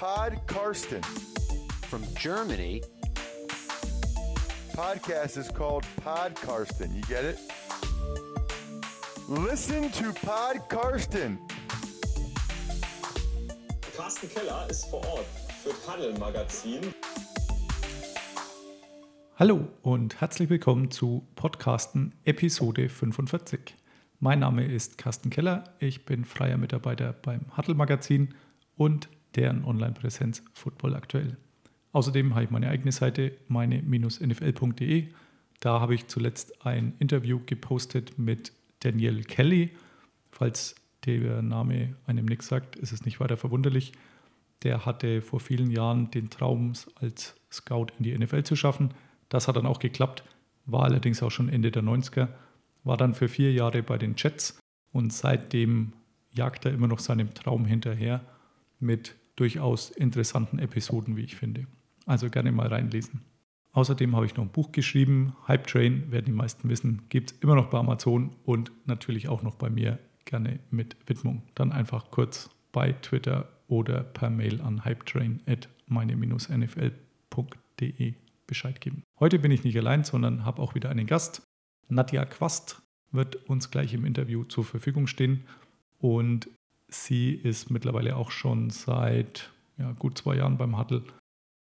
Pod Karsten. From Germany, Podcast is called Pod Karsten. You get it? Listen to Pod Karsten. Carsten Keller ist vor Ort für Paddel Magazin. Hallo und herzlich willkommen zu Podcasten Episode 45. Mein Name ist Carsten Keller, ich bin freier Mitarbeiter beim Huddle Magazin und deren Online-Präsenz Football aktuell. Außerdem habe ich meine eigene Seite, meine-nfl.de. Da habe ich zuletzt ein Interview gepostet mit Daniel Kelly. Falls der Name einem nichts sagt, ist es nicht weiter verwunderlich. Der hatte vor vielen Jahren den Traum, als Scout in die NFL zu schaffen. Das hat dann auch geklappt, war allerdings auch schon Ende der 90er, war dann für vier Jahre bei den Jets und seitdem jagt er immer noch seinem Traum hinterher mit durchaus interessanten Episoden, wie ich finde. Also gerne mal reinlesen. Außerdem habe ich noch ein Buch geschrieben, Hype Train, werden die meisten wissen, gibt es immer noch bei Amazon und natürlich auch noch bei mir gerne mit Widmung. Dann einfach kurz bei Twitter oder per Mail an hypetrain.meine-nfl.de Bescheid geben. Heute bin ich nicht allein, sondern habe auch wieder einen Gast. Nadja Quast wird uns gleich im Interview zur Verfügung stehen und sie ist mittlerweile auch schon seit ja, gut zwei Jahren beim Huddle,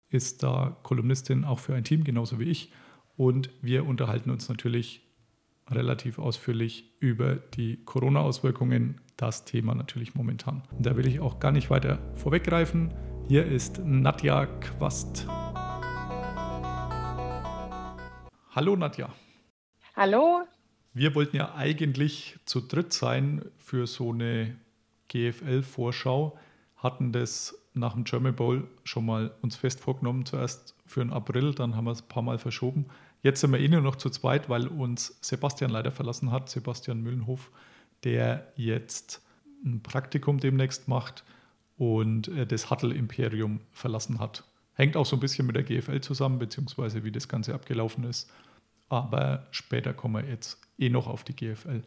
ist da Kolumnistin auch für ein Team, genauso wie ich. Und wir unterhalten uns natürlich relativ ausführlich über die Corona-Auswirkungen, das Thema natürlich momentan. Da will ich auch gar nicht weiter vorweggreifen. Hier ist Nadja Quast. Hallo Nadja. Hallo. Wir wollten ja eigentlich zu dritt sein für so eine GFL-Vorschau, hatten das nach dem German Bowl schon mal uns fest vorgenommen, zuerst für den April, dann haben wir es ein paar Mal verschoben. Jetzt sind wir eh nur noch zu zweit, weil uns Sebastian leider verlassen hat, Sebastian Müllenhof, der jetzt ein Praktikum demnächst macht und äh, das Huttle-Imperium verlassen hat. Hängt auch so ein bisschen mit der GFL zusammen, beziehungsweise wie das Ganze abgelaufen ist. Aber später kommen wir jetzt eh noch auf die GFL.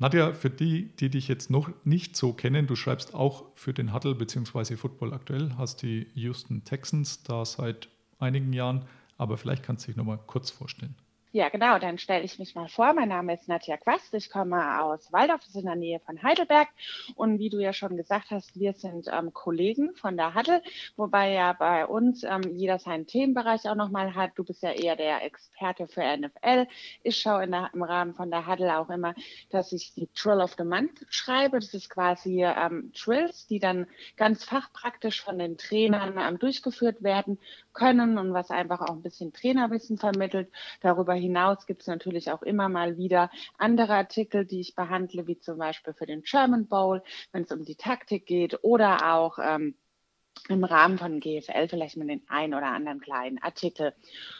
Nadja, für die, die dich jetzt noch nicht so kennen, du schreibst auch für den Huddle bzw. Football aktuell, hast die Houston Texans da seit einigen Jahren, aber vielleicht kannst du dich noch mal kurz vorstellen. Ja, genau, dann stelle ich mich mal vor. Mein Name ist Nadja Quast, ich komme aus Waldorf, das ist in der Nähe von Heidelberg. Und wie du ja schon gesagt hast, wir sind ähm, Kollegen von der Huddle, wobei ja bei uns ähm, jeder seinen Themenbereich auch nochmal hat. Du bist ja eher der Experte für NFL. Ich schaue der, im Rahmen von der Huddle auch immer, dass ich die Trill of the Month schreibe. Das ist quasi ähm, Trills, die dann ganz fachpraktisch von den Trainern ähm, durchgeführt werden können und was einfach auch ein bisschen Trainerwissen vermittelt. Darüber hinaus gibt es natürlich auch immer mal wieder andere Artikel, die ich behandle, wie zum Beispiel für den German Bowl, wenn es um die Taktik geht oder auch ähm, im Rahmen von GFL vielleicht mit den ein oder anderen kleinen Artikel.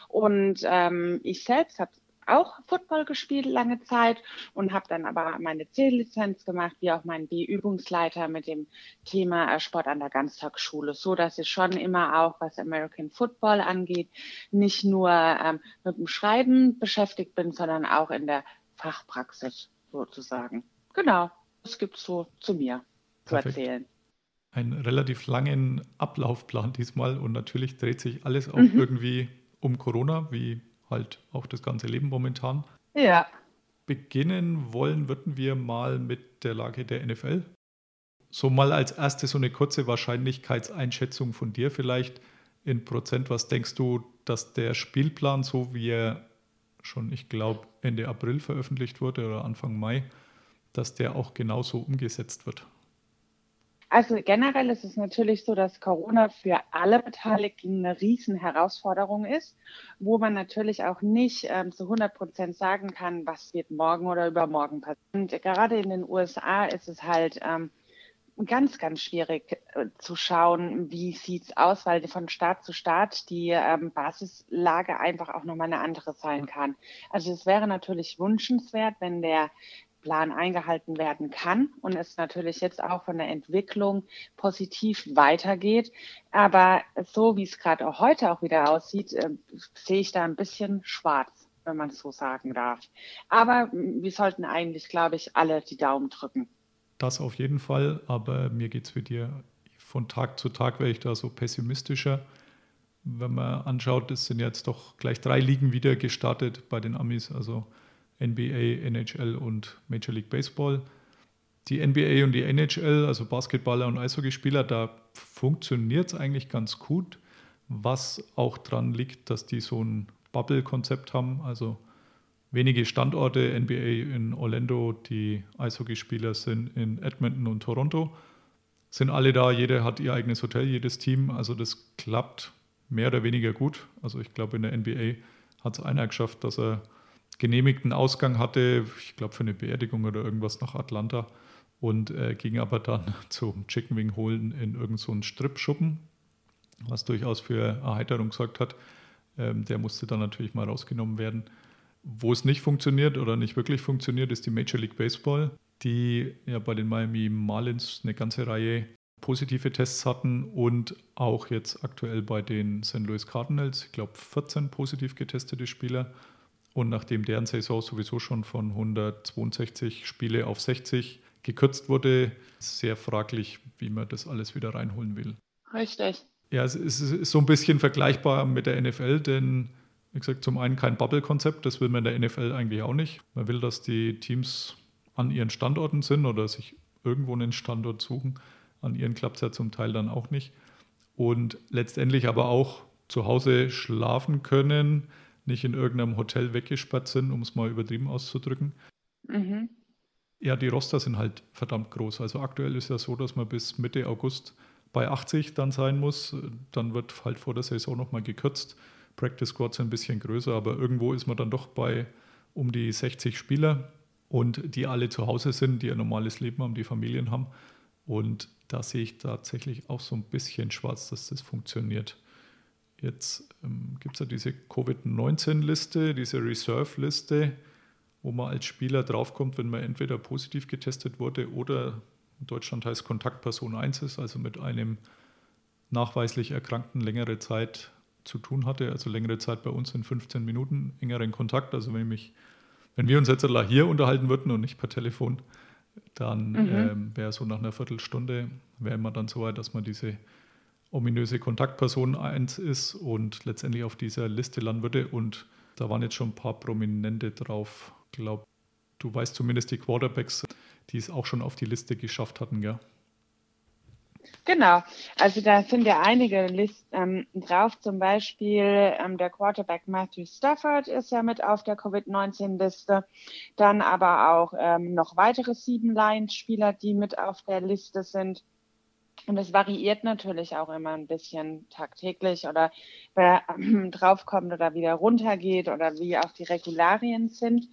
Und ähm, ich selbst habe auch Football gespielt lange Zeit und habe dann aber meine C-Lizenz gemacht, wie auch mein B-Übungsleiter mit dem Thema äh, Sport an der Ganztagsschule, so dass ich schon immer auch, was American Football angeht, nicht nur ähm, mit dem Schreiben beschäftigt bin, sondern auch in der Fachpraxis sozusagen. Genau, das gibt es so zu mir Perfekt. zu erzählen einen relativ langen Ablaufplan diesmal und natürlich dreht sich alles auch mhm. irgendwie um Corona, wie halt auch das ganze Leben momentan. Ja. Beginnen wollen würden wir mal mit der Lage der NFL. So mal als erste so eine kurze Wahrscheinlichkeitseinschätzung von dir vielleicht in Prozent. Was denkst du, dass der Spielplan, so wie er schon, ich glaube, Ende April veröffentlicht wurde oder Anfang Mai, dass der auch genauso umgesetzt wird? Also generell ist es natürlich so, dass Corona für alle Beteiligten eine riesen Herausforderung ist, wo man natürlich auch nicht ähm, zu 100 Prozent sagen kann, was wird morgen oder übermorgen passieren. Und gerade in den USA ist es halt ähm, ganz, ganz schwierig äh, zu schauen, wie sieht's aus, weil von Staat zu Staat die ähm, Basislage einfach auch nochmal eine andere sein kann. Also es wäre natürlich wünschenswert, wenn der Plan eingehalten werden kann und es natürlich jetzt auch von der Entwicklung positiv weitergeht. Aber so wie es gerade auch heute auch wieder aussieht, äh, sehe ich da ein bisschen schwarz, wenn man es so sagen darf. Aber wir sollten eigentlich, glaube ich, alle die Daumen drücken. Das auf jeden Fall, aber mir geht es für dir von Tag zu Tag wäre ich da so pessimistischer. Wenn man anschaut, es sind jetzt doch gleich drei Ligen wieder gestartet bei den Amis, also NBA, NHL und Major League Baseball. Die NBA und die NHL, also Basketballer und Eishockeyspieler, da funktioniert es eigentlich ganz gut, was auch daran liegt, dass die so ein Bubble-Konzept haben, also wenige Standorte, NBA in Orlando, die Eishockeyspieler sind in Edmonton und Toronto, sind alle da, jeder hat ihr eigenes Hotel, jedes Team, also das klappt mehr oder weniger gut. Also ich glaube, in der NBA hat es einer geschafft, dass er genehmigten Ausgang hatte, ich glaube für eine Beerdigung oder irgendwas nach Atlanta und äh, ging aber dann zum Chicken Wing holen in irgendeinen so Strip-Schuppen, was durchaus für Erheiterung gesorgt hat. Ähm, der musste dann natürlich mal rausgenommen werden. Wo es nicht funktioniert oder nicht wirklich funktioniert, ist die Major League Baseball, die ja bei den Miami Marlins eine ganze Reihe positive Tests hatten und auch jetzt aktuell bei den St. Louis Cardinals, ich glaube 14 positiv getestete Spieler. Und nachdem deren Saison sowieso schon von 162 Spiele auf 60 gekürzt wurde, sehr fraglich, wie man das alles wieder reinholen will. Richtig. Ja, es ist so ein bisschen vergleichbar mit der NFL, denn wie gesagt, zum einen kein Bubble-Konzept, das will man in der NFL eigentlich auch nicht. Man will, dass die Teams an ihren Standorten sind oder sich irgendwo einen Standort suchen. An ihren klappt es ja zum Teil dann auch nicht. Und letztendlich aber auch zu Hause schlafen können, nicht in irgendeinem Hotel weggesperrt sind, um es mal übertrieben auszudrücken. Mhm. Ja, die Roster sind halt verdammt groß. Also aktuell ist ja so, dass man bis Mitte August bei 80 dann sein muss. Dann wird halt vor der Saison nochmal gekürzt. Practice Squads ein bisschen größer, aber irgendwo ist man dann doch bei um die 60 Spieler und die alle zu Hause sind, die ein normales Leben haben, die Familien haben. Und da sehe ich tatsächlich auch so ein bisschen schwarz, dass das funktioniert. Jetzt ähm, gibt es ja diese Covid-19-Liste, diese Reserve-Liste, wo man als Spieler draufkommt, wenn man entweder positiv getestet wurde oder in Deutschland heißt Kontaktperson 1 ist, also mit einem nachweislich Erkrankten längere Zeit zu tun hatte, also längere Zeit bei uns in 15 Minuten engeren Kontakt. Also wenn, mich, wenn wir uns jetzt hier unterhalten würden und nicht per Telefon, dann mhm. ähm, wäre so nach einer Viertelstunde, wäre man dann so weit, dass man diese ominöse Kontaktperson 1 ist und letztendlich auf dieser Liste landen würde. Und da waren jetzt schon ein paar Prominente drauf. Ich glaube, du weißt zumindest die Quarterbacks, die es auch schon auf die Liste geschafft hatten, gell? Genau, also da sind ja einige Listen ähm, drauf, zum Beispiel ähm, der Quarterback Matthew Stafford ist ja mit auf der Covid-19-Liste, dann aber auch ähm, noch weitere sieben Lions-Spieler, die mit auf der Liste sind. Und es variiert natürlich auch immer ein bisschen tagtäglich oder wer äh, draufkommt oder wieder runtergeht oder wie auch die Regularien sind.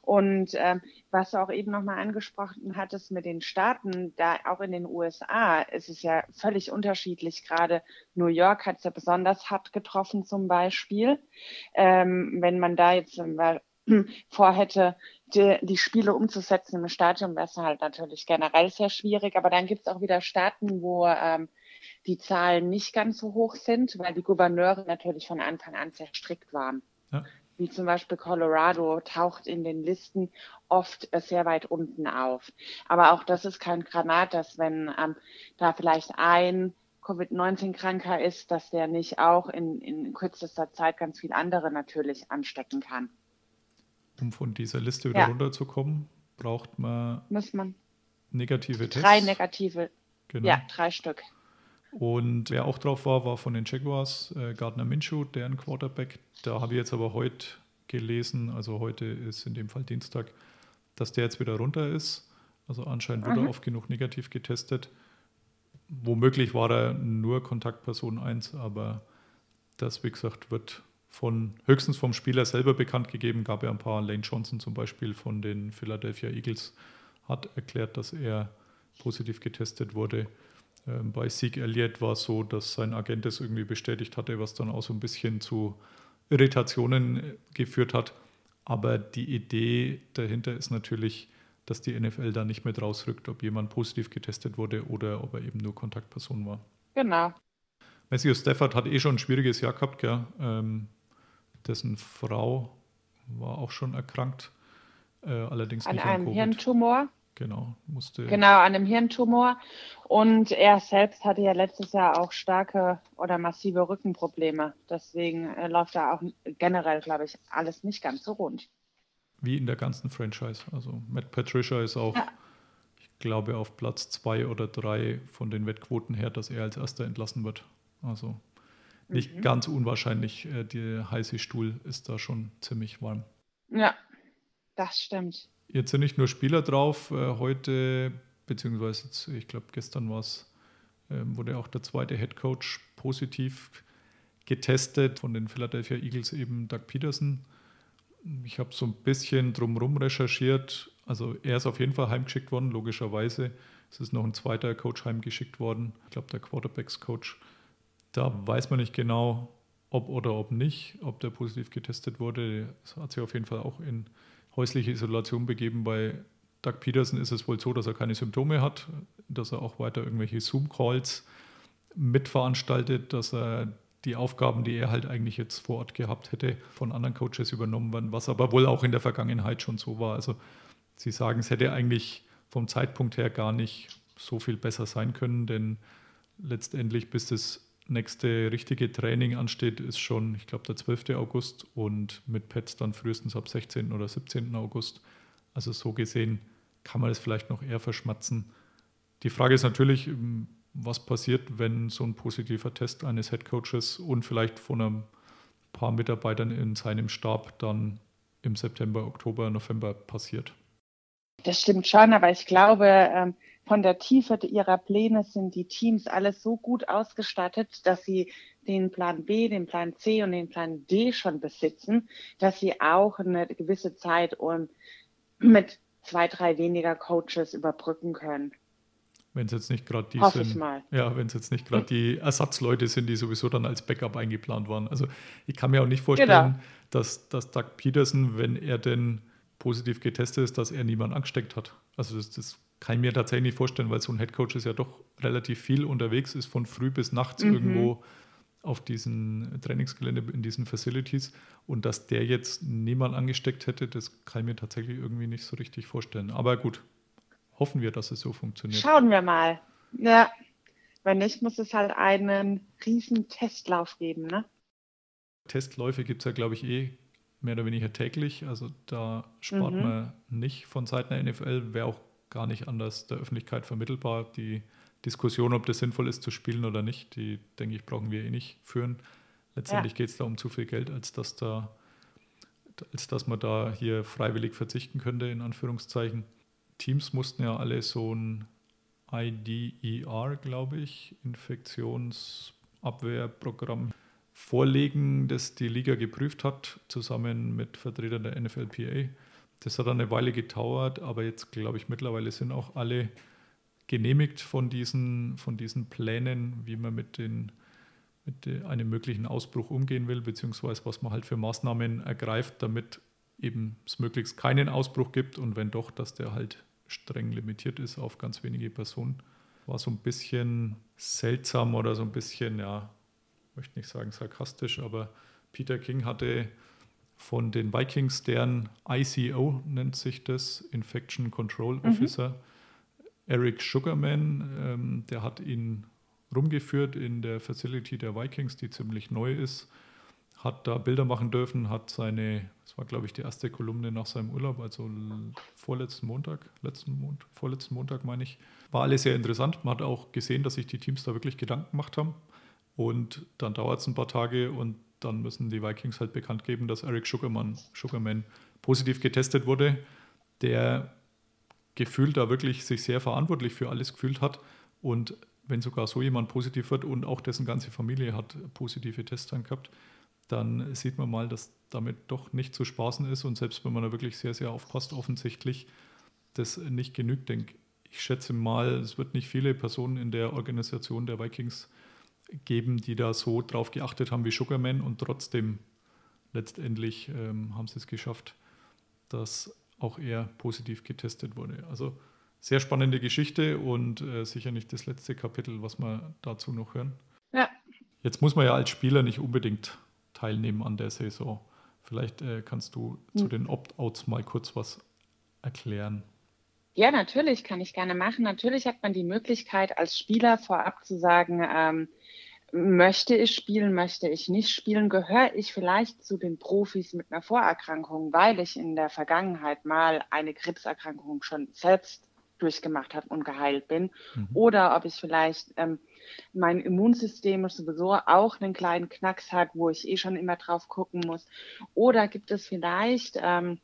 Und ähm, was du auch eben nochmal angesprochen hattest mit den Staaten, da auch in den USA ist es ja völlig unterschiedlich. Gerade New York hat es ja besonders hart getroffen zum Beispiel. Ähm, wenn man da jetzt vorhätte, die, die Spiele umzusetzen im Stadion, wäre es halt natürlich generell sehr schwierig. Aber dann gibt es auch wieder Staaten, wo ähm, die Zahlen nicht ganz so hoch sind, weil die Gouverneure natürlich von Anfang an sehr strikt waren. Ja wie zum Beispiel Colorado, taucht in den Listen oft sehr weit unten auf. Aber auch das ist kein Granat, dass wenn ähm, da vielleicht ein Covid-19-Kranker ist, dass der nicht auch in, in kürzester Zeit ganz viel andere natürlich anstecken kann. Um von dieser Liste wieder ja. runterzukommen, braucht man, Muss man negative Tests. Drei negative, genau. ja, drei Stück. Und wer auch drauf war, war von den Jaguars äh, Gardner Minshew, deren Quarterback. Da habe ich jetzt aber heute gelesen, also heute ist in dem Fall Dienstag, dass der jetzt wieder runter ist. Also anscheinend wurde er oft genug negativ getestet. Womöglich war er nur Kontaktperson 1, aber das, wie gesagt, wird von höchstens vom Spieler selber bekannt gegeben. Gab ja ein paar, Lane Johnson zum Beispiel von den Philadelphia Eagles hat erklärt, dass er positiv getestet wurde. Ähm, bei Sieg Elliott war es so, dass sein Agent es irgendwie bestätigt hatte, was dann auch so ein bisschen zu Irritationen äh, geführt hat. Aber die Idee dahinter ist natürlich, dass die NFL da nicht mit rausrückt, ob jemand positiv getestet wurde oder ob er eben nur Kontaktperson war. Genau. Matthew Stafford hat eh schon ein schwieriges Jahr gehabt, gell? Ähm, dessen Frau war auch schon erkrankt, äh, allerdings an nicht einem an Hirntumor. Genau, musste. Genau, an einem Hirntumor. und er selbst hatte ja letztes Jahr auch starke oder massive Rückenprobleme. Deswegen äh, läuft da auch generell, glaube ich, alles nicht ganz so rund. Wie in der ganzen Franchise. Also Matt Patricia ist auch, ja. ich glaube, auf Platz zwei oder drei von den Wettquoten her, dass er als erster entlassen wird. Also nicht mhm. ganz unwahrscheinlich. Äh, der heiße Stuhl ist da schon ziemlich warm. Ja, das stimmt. Jetzt sind nicht nur Spieler drauf. Äh, heute, beziehungsweise jetzt, ich glaube, gestern war es, ähm, wurde auch der zweite Head Coach positiv getestet von den Philadelphia Eagles, eben Doug Peterson. Ich habe so ein bisschen drumherum recherchiert. Also er ist auf jeden Fall heimgeschickt worden, logischerweise. Es ist noch ein zweiter Coach heimgeschickt worden. Ich glaube, der Quarterbacks-Coach. Da weiß man nicht genau, ob oder ob nicht, ob der positiv getestet wurde. Es hat sich auf jeden Fall auch in häusliche Isolation begeben. Bei Doug Peterson ist es wohl so, dass er keine Symptome hat, dass er auch weiter irgendwelche Zoom-Calls mitveranstaltet, dass er die Aufgaben, die er halt eigentlich jetzt vor Ort gehabt hätte, von anderen Coaches übernommen werden, was aber wohl auch in der Vergangenheit schon so war. Also Sie sagen, es hätte eigentlich vom Zeitpunkt her gar nicht so viel besser sein können, denn letztendlich, bis das nächste richtige Training ansteht, ist schon, ich glaube, der 12. August und mit Pets dann frühestens ab 16. oder 17. August. Also so gesehen kann man es vielleicht noch eher verschmatzen. Die Frage ist natürlich, ähm, was passiert, wenn so ein positiver Test eines Headcoaches und vielleicht von ein paar Mitarbeitern in seinem Stab dann im September, Oktober, November passiert. Das stimmt schon, aber ich glaube, ähm, von der Tiefe ihrer Pläne sind die Teams alles so gut ausgestattet, dass sie den Plan B, den Plan C und den Plan D schon besitzen, dass sie auch eine gewisse Zeit und mit zwei, drei weniger Coaches überbrücken können. Wenn es jetzt nicht gerade die Hoffe sind, ja, wenn es jetzt nicht gerade die Ersatzleute sind, die sowieso dann als Backup eingeplant waren. Also ich kann mir auch nicht vorstellen, genau. dass, dass Doug Peterson, wenn er denn positiv getestet ist, dass er niemand angesteckt hat. Also das, das kann ich mir tatsächlich nicht vorstellen, weil so ein Headcoach ist ja doch relativ viel unterwegs, ist von früh bis nachts mhm. irgendwo auf diesen Trainingsgelände, in diesen Facilities. Und dass der jetzt niemand angesteckt hätte, das kann ich mir tatsächlich irgendwie nicht so richtig vorstellen. Aber gut, hoffen wir, dass es so funktioniert. Schauen wir mal. Ja, wenn nicht, muss es halt einen riesen Testlauf geben, ne? Testläufe gibt es ja, glaube ich, eh mehr oder weniger täglich. Also da spart mhm. man nicht von Seiten der NFL. Wäre auch gar nicht anders der Öffentlichkeit vermittelbar. Die Diskussion, ob das sinnvoll ist zu spielen oder nicht, die, denke ich, brauchen wir eh nicht führen. Letztendlich ja. geht es da um zu viel Geld, als dass da als dass man da hier freiwillig verzichten könnte, in Anführungszeichen. Teams mussten ja alle so ein IDER, glaube ich, Infektionsabwehrprogramm vorlegen, das die Liga geprüft hat, zusammen mit Vertretern der NFLPA. Das hat eine Weile gedauert, aber jetzt glaube ich mittlerweile sind auch alle genehmigt von diesen, von diesen Plänen, wie man mit, den, mit einem möglichen Ausbruch umgehen will, beziehungsweise was man halt für Maßnahmen ergreift, damit eben es möglichst keinen Ausbruch gibt und wenn doch, dass der halt streng limitiert ist auf ganz wenige Personen. War so ein bisschen seltsam oder so ein bisschen, ja, möchte nicht sagen sarkastisch, aber Peter King hatte von den Vikings, deren ICO nennt sich das, Infection Control mhm. Officer, mhm. Eric Sugarman, ähm, der hat ihn rumgeführt in der Facility der Vikings, die ziemlich neu ist, hat da Bilder machen dürfen, hat seine, das war glaube ich die erste Kolumne nach seinem Urlaub, also vorletzten Montag, letzten Montag, vorletzten Montag meine ich, war alles sehr interessant. Man hat auch gesehen, dass sich die Teams da wirklich Gedanken gemacht haben. Und dann dauert es ein paar Tage und dann müssen die Vikings halt bekannt geben, dass Eric Sugarman, Sugarman positiv getestet wurde, der gefühlt da wirklich sich sehr verantwortlich für alles gefühlt hat. Und wenn sogar so jemand positiv wird und auch dessen ganze Familie hat positive Tests dann gehabt, dann sieht man mal, dass damit doch nicht zu spaßen ist. Und selbst wenn man da wirklich sehr, sehr aufpasst, offensichtlich das nicht genügt, denke ich. schätze mal, es wird nicht viele Personen in der Organisation der Vikings geben, die da so drauf geachtet haben wie Sugarman und trotzdem letztendlich ähm, haben sie es geschafft, dass auch er positiv getestet wurde. Also sehr spannende Geschichte und äh, sicher nicht das letzte Kapitel, was wir dazu noch hören. Ja. Jetzt muss man ja als Spieler nicht unbedingt teilnehmen an der Saison. Vielleicht äh, kannst du hm. zu den Opt-outs mal kurz was erklären. Ja, natürlich kann ich gerne machen. Natürlich hat man die Möglichkeit, als Spieler vorab zu sagen, ähm, möchte ich spielen, möchte ich nicht spielen, gehöre ich vielleicht zu den Profis mit einer Vorerkrankung, weil ich in der Vergangenheit mal eine Krebserkrankung schon selbst durchgemacht habe und geheilt bin. Mhm. Oder ob ich vielleicht ähm, mein Immunsystem sowieso auch einen kleinen Knacks hat, wo ich eh schon immer drauf gucken muss. Oder gibt es vielleicht ähm,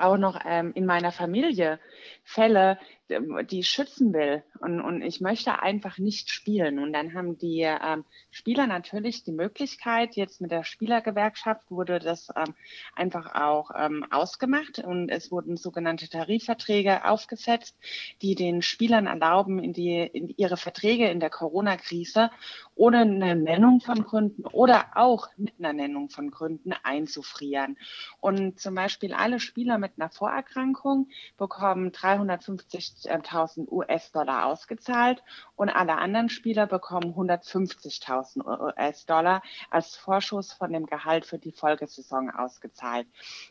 auch noch ähm, in meiner Familie Fälle, die schützen will und, und ich möchte einfach nicht spielen. Und dann haben die ähm, Spieler natürlich die Möglichkeit, jetzt mit der Spielergewerkschaft wurde das ähm, einfach auch ähm, ausgemacht und es wurden sogenannte Tarifverträge aufgesetzt, die den Spielern erlauben, in, die, in ihre Verträge in der Corona-Krise ohne eine Nennung von Gründen oder auch mit einer Nennung von Gründen einzufrieren. Und zum Beispiel alle Spieler mit einer Vorerkrankung bekommen 350 150.000 US-Dollar ausgezahlt und alle anderen Spieler bekommen 150.000 US-Dollar als Vorschuss von dem Gehalt für die Folgesaison ausgezahlt.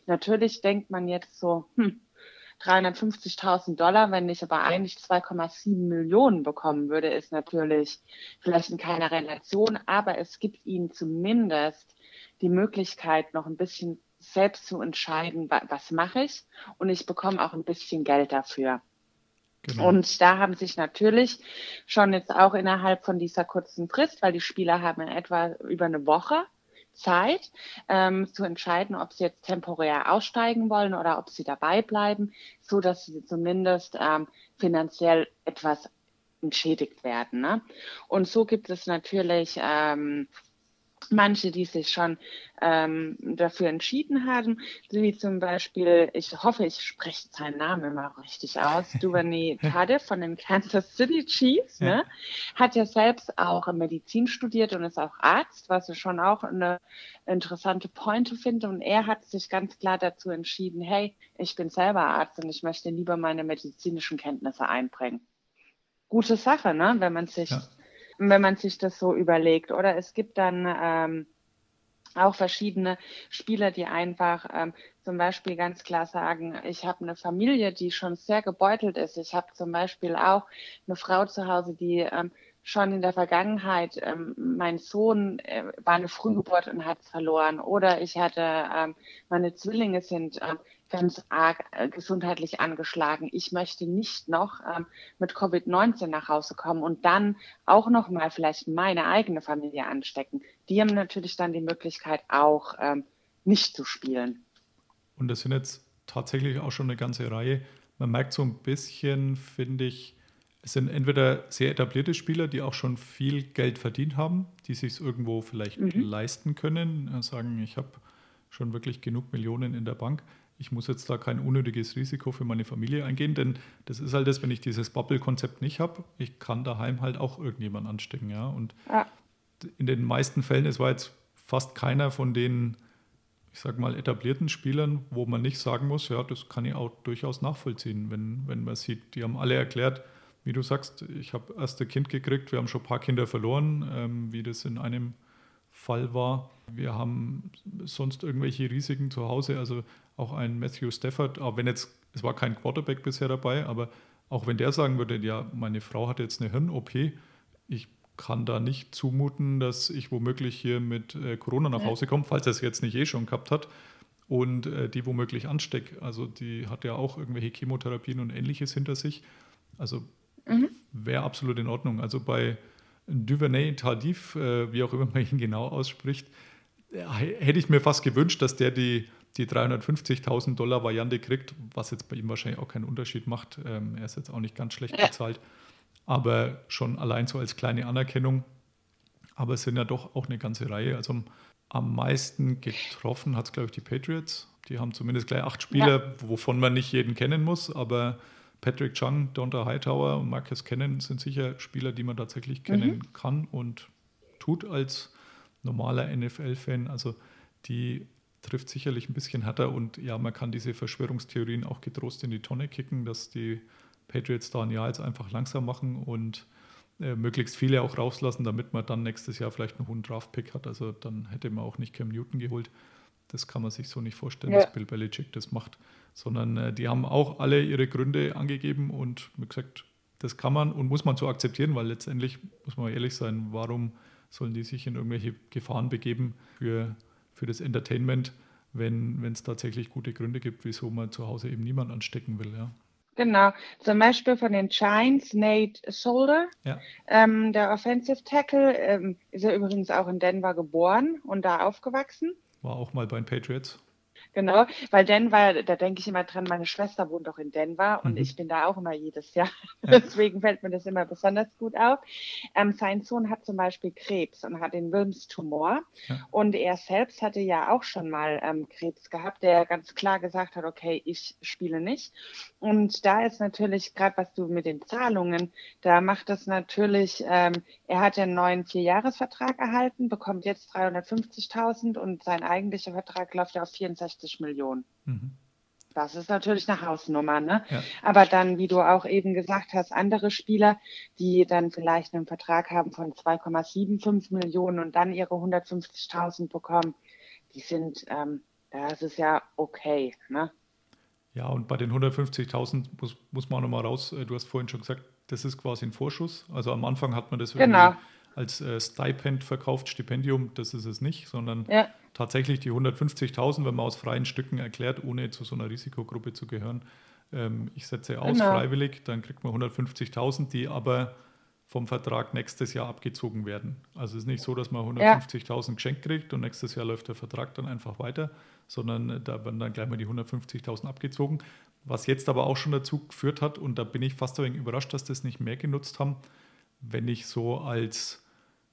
Natürlich denkt man jetzt so, hm, 350.000 Dollar, wenn ich aber eigentlich 2,7 Millionen bekommen würde, ist natürlich vielleicht in keiner Relation, aber es gibt ihnen zumindest die Möglichkeit, noch ein bisschen selbst zu entscheiden, was mache ich und ich bekomme auch ein bisschen Geld dafür. Genau. Und da haben sich natürlich schon jetzt auch innerhalb von dieser kurzen Frist, weil die Spieler haben in etwa über eine Woche Zeit ähm, zu entscheiden, ob sie jetzt temporär aussteigen wollen oder ob sie dabei bleiben, so dass sie zumindest ähm, finanziell etwas entschädigt werden. Ne? Und so gibt es natürlich ähm, manche, die sich schon ähm, dafür entschieden haben, wie zum Beispiel, ich hoffe, ich spreche seinen Namen immer richtig aus, Duvernay Tade von den Kansas City Chiefs, ne? hat ja selbst auch Medizin studiert und ist auch Arzt, was ich schon auch eine interessante Pointe finde. Und er hat sich ganz klar dazu entschieden, hey, ich bin selber Arzt und ich möchte lieber meine medizinischen Kenntnisse einbringen. Gute Sache, ne? wenn man sich ja wenn man sich das so überlegt. Oder es gibt dann ähm, auch verschiedene Spieler, die einfach ähm, zum Beispiel ganz klar sagen, ich habe eine Familie, die schon sehr gebeutelt ist. Ich habe zum Beispiel auch eine Frau zu Hause, die ähm, schon in der Vergangenheit, ähm, mein Sohn äh, war eine Frühgeburt und hat es verloren. Oder ich hatte, ähm, meine Zwillinge sind ähm, ganz arg äh, gesundheitlich angeschlagen. Ich möchte nicht noch ähm, mit Covid-19 nach Hause kommen und dann auch noch mal vielleicht meine eigene Familie anstecken. Die haben natürlich dann die Möglichkeit auch ähm, nicht zu spielen. Und das sind jetzt tatsächlich auch schon eine ganze Reihe. Man merkt so ein bisschen, finde ich, es sind entweder sehr etablierte Spieler, die auch schon viel Geld verdient haben, die sich es irgendwo vielleicht mhm. leisten können, äh, sagen, ich habe schon wirklich genug Millionen in der Bank ich muss jetzt da kein unnötiges Risiko für meine Familie eingehen, denn das ist halt das, wenn ich dieses Bubble-Konzept nicht habe, ich kann daheim halt auch irgendjemand anstecken, ja. Und ja. in den meisten Fällen, es war jetzt fast keiner von den, ich sag mal, etablierten Spielern, wo man nicht sagen muss, ja, das kann ich auch durchaus nachvollziehen, wenn, wenn man sieht, die haben alle erklärt, wie du sagst, ich habe erst ein Kind gekriegt, wir haben schon ein paar Kinder verloren, ähm, wie das in einem Fall war. Wir haben sonst irgendwelche Risiken zu Hause. Also auch ein Matthew Stafford, auch wenn jetzt, es war kein Quarterback bisher dabei, aber auch wenn der sagen würde, ja, meine Frau hat jetzt eine Hirn-OP, ich kann da nicht zumuten, dass ich womöglich hier mit äh, Corona nach Hause komme, falls er es jetzt nicht eh schon gehabt hat und äh, die womöglich ansteckt. Also die hat ja auch irgendwelche Chemotherapien und ähnliches hinter sich. Also mhm. wäre absolut in Ordnung. Also bei Duvernay Tardif, äh, wie auch immer man ihn genau ausspricht, hätte ich mir fast gewünscht, dass der die die 350.000 Dollar Variante kriegt, was jetzt bei ihm wahrscheinlich auch keinen Unterschied macht. Ähm, er ist jetzt auch nicht ganz schlecht bezahlt, aber schon allein so als kleine Anerkennung. Aber es sind ja doch auch eine ganze Reihe. Also am meisten getroffen hat es, glaube ich, die Patriots. Die haben zumindest gleich acht Spieler, ja. wovon man nicht jeden kennen muss, aber Patrick Chung, Donta Hightower und Marcus Cannon sind sicher Spieler, die man tatsächlich kennen mhm. kann und tut als normaler NFL-Fan. Also die trifft sicherlich ein bisschen härter und ja, man kann diese Verschwörungstheorien auch getrost in die Tonne kicken, dass die Patriots da ein Jahr jetzt einfach langsam machen und äh, möglichst viele auch rauslassen, damit man dann nächstes Jahr vielleicht einen hohen Draft-Pick hat. Also dann hätte man auch nicht Cam Newton geholt. das kann man sich so nicht vorstellen, Ja. dass Bill Belichick das macht, sondern äh, die haben auch alle ihre Gründe angegeben und wie gesagt, das kann man und muss man so akzeptieren, weil letztendlich muss man ehrlich sein, warum sollen die sich in irgendwelche Gefahren begeben für, für das Entertainment, wenn es tatsächlich gute Gründe gibt, wieso man zu Hause eben niemand anstecken will. Ja. Genau, zum Beispiel von den Giants, Nate Solder, Ja. ähm, der Offensive Tackle, ähm, ist er übrigens auch in Denver geboren und da aufgewachsen. War auch mal bei den Patriots. Genau, weil Denver, da denke ich immer dran, meine Schwester wohnt doch in Denver und Mhm. ich bin da auch immer jedes Jahr. Ja. Deswegen fällt mir das immer besonders gut auf. Ähm, sein Sohn hat zum Beispiel Krebs und hat den Wilms-Tumor. Ja. Und er selbst hatte ja auch schon mal ähm, Krebs gehabt, der ganz klar gesagt hat, okay, ich spiele nicht. Und da ist natürlich, gerade was du mit den Zahlungen, da macht das natürlich, ähm, er hat ja einen neuen Vierjahresvertrag erhalten, bekommt jetzt 350.000 und sein eigentlicher Vertrag läuft ja auf 64 Millionen. Mhm. Das ist natürlich eine Hausnummer, ne? Ja. Aber dann, wie du auch eben gesagt hast, andere Spieler, die dann vielleicht einen Vertrag haben von 2,75 Millionen und dann ihre 150.000 bekommen, die sind, ähm, das ist ja okay, ne? Ja, und bei den 150.000 muss, muss man auch nochmal raus. äh, Du hast vorhin schon gesagt, das ist quasi ein Vorschuss. Also am Anfang hat man das Genau. als äh, Stipend verkauft, Stipendium. Das ist es nicht, sondern Ja, tatsächlich die 150.000, wenn man aus freien Stücken erklärt, ohne zu so einer Risikogruppe zu gehören. Ähm, ich setze aus Genau. freiwillig, dann kriegt man 150.000, die aber vom Vertrag nächstes Jahr abgezogen werden. Also es ist nicht so, dass man 150.000 geschenkt kriegt und nächstes Jahr läuft der Vertrag dann einfach weiter, sondern da werden dann gleich mal die 150.000 abgezogen. Was jetzt aber auch schon dazu geführt hat, und da bin ich fast ein wenig überrascht, dass das nicht mehr genutzt haben, wenn ich so als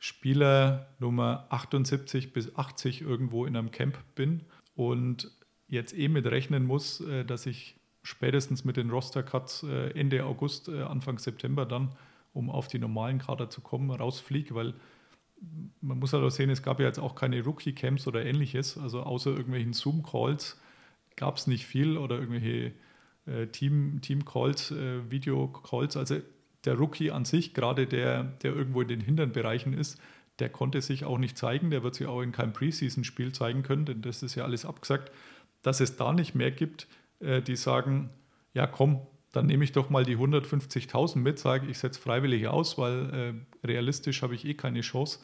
Spieler Nummer 78 bis 80 irgendwo in einem Camp bin und jetzt eh mit rechnen muss, äh, dass ich spätestens mit den Roster-Cuts äh, Ende August, äh, Anfang September dann, um auf die normalen Kader zu kommen, rausfliege, weil man muss halt auch sehen, es gab ja jetzt auch keine Rookie-Camps oder ähnliches, also außer irgendwelchen Zoom-Calls gab es nicht viel oder irgendwelche äh, Team- Team-Calls, äh, Video-Calls. Also der Rookie an sich, gerade der, der irgendwo in den hinteren Bereichen ist, der konnte sich auch nicht zeigen, der wird sich auch in keinem Preseason-Spiel zeigen können, denn das ist ja alles abgesagt, dass es da nicht mehr gibt, äh, die sagen, ja komm, dann nehme ich doch mal die 150.000 mit, sage ich setze freiwillig aus, weil äh, realistisch habe ich eh keine Chance.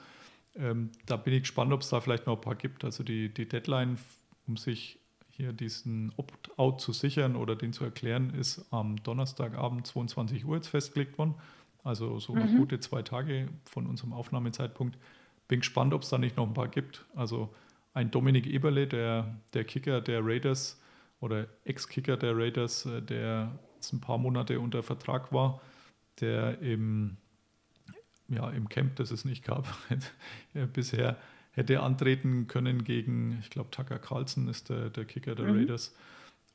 Ähm, da bin ich gespannt, ob es da vielleicht noch ein paar gibt. Also die, die Deadline, um sich hier diesen Opt-out zu sichern oder den zu erklären, ist am Donnerstagabend 22 Uhr jetzt festgelegt worden. Also so Mhm. gute zwei Tage von unserem Aufnahmezeitpunkt. Bin gespannt, ob es da nicht noch ein paar gibt. Also ein Dominik Eberle, der, der Kicker der Raiders oder Ex-Kicker der Raiders, äh, der jetzt ein paar Monate unter Vertrag war, der im, ja, im Camp, das es nicht gab, äh, bisher hätte antreten können gegen, ich glaube, Tucker Carlson ist der, der Kicker der Mhm. Raiders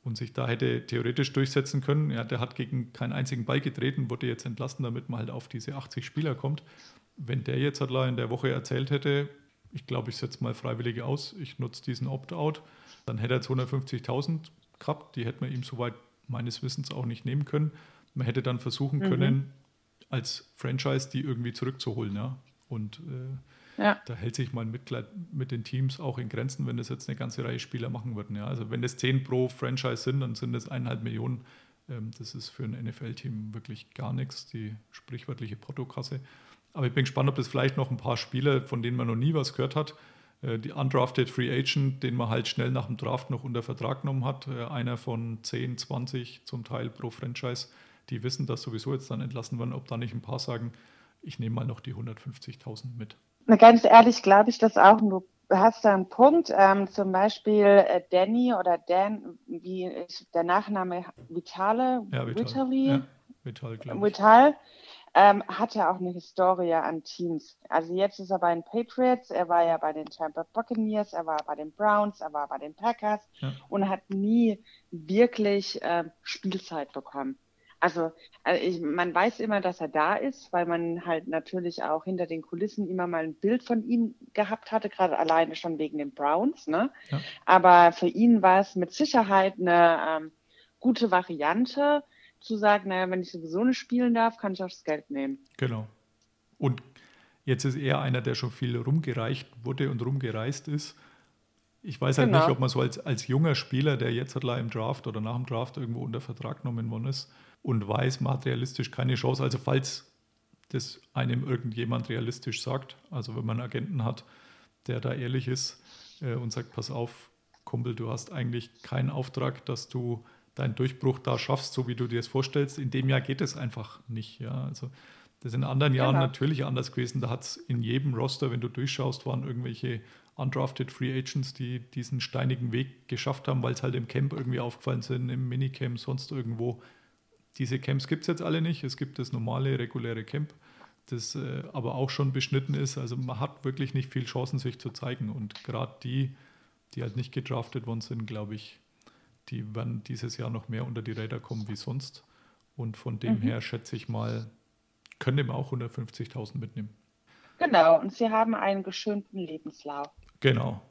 und sich da hätte theoretisch durchsetzen können. Ja, der hat gegen keinen einzigen Ball getreten, wurde jetzt entlassen, damit man halt auf diese 80 Spieler kommt. Wenn der jetzt halt in der Woche erzählt hätte, ich glaube, ich setze mal freiwillig aus, ich nutze diesen Opt-out, dann hätte er 250.000 gehabt. Die hätte man ihm soweit meines Wissens auch nicht nehmen können. Man hätte dann versuchen Mhm. können, als Franchise die irgendwie zurückzuholen. Ja? Und äh, ja, da hält sich mein Mitleid mit den Teams auch in Grenzen, wenn das jetzt eine ganze Reihe Spieler machen würden. Ja? Also wenn das 10 pro Franchise sind, dann sind das eineinhalb Millionen. Ähm, das ist für ein NFL-Team wirklich gar nichts, die sprichwörtliche Portokasse. Aber ich bin gespannt, ob das vielleicht noch ein paar Spieler, von denen man noch nie was gehört hat, äh, die undrafted Free Agent, den man halt schnell nach dem Draft noch unter Vertrag genommen hat, äh, einer von 10, 20 zum Teil pro Franchise, die wissen, dass sowieso jetzt dann entlassen werden, ob da nicht ein paar sagen, ich nehme mal noch die 150.000 mit. Na, ganz ehrlich glaube ich das auch. Du hast da einen Punkt. Ähm, zum Beispiel äh, Danny oder Dan, wie ist der Nachname Vitale, Ja, Vital. Vitali, Ja, Vital, glaube ich. Vital, ähm, hat ja auch eine Historie an Teams. Also jetzt ist er bei den Patriots, er war ja bei den Tampa Buccaneers, er war bei den Browns, er war bei den Packers Ja. und hat nie wirklich ähm, Spielzeit bekommen. Also, also ich, man weiß immer, dass er da ist, weil man halt natürlich auch hinter den Kulissen immer mal ein Bild von ihm gehabt hatte, gerade alleine schon wegen den Browns. Ne? Ja. Aber für ihn war es mit Sicherheit eine ähm, gute Variante, zu sagen, naja, wenn ich sowieso nicht spielen darf, kann ich auch das Geld nehmen. Genau. Und jetzt ist er einer, der schon viel rumgereicht wurde und rumgereist ist. Ich weiß halt Genau. nicht, ob man so als, als junger Spieler, der jetzt halt im Draft oder nach dem Draft irgendwo unter Vertrag genommen worden ist und weiß, man hat realistisch keine Chance. Also falls das einem irgendjemand realistisch sagt, also wenn man einen Agenten hat, der da ehrlich ist äh, und sagt, pass auf, Kumpel, du hast eigentlich keinen Auftrag, dass du deinen Durchbruch da schaffst, so wie du dir es vorstellst. In dem Jahr geht es einfach nicht. Ja, also das ist in anderen Jahren Genau. natürlich anders gewesen. Da hat es in jedem Roster, wenn du durchschaust, waren irgendwelche undrafted Free Agents, die diesen steinigen Weg geschafft haben, weil es halt im Camp irgendwie aufgefallen sind, im Minicamp, sonst irgendwo. Diese Camps gibt es jetzt alle nicht. Es gibt das normale, reguläre Camp, das äh, aber auch schon beschnitten ist. Also man hat wirklich nicht viel Chancen, sich zu zeigen. Und gerade die, die halt nicht gedraftet worden sind, glaube ich, die werden dieses Jahr noch mehr unter die Räder kommen wie sonst. Und von dem her schätze ich mal, könnte man auch 150.000 mitnehmen. Genau, und sie haben einen geschönten Lebenslauf, Genau.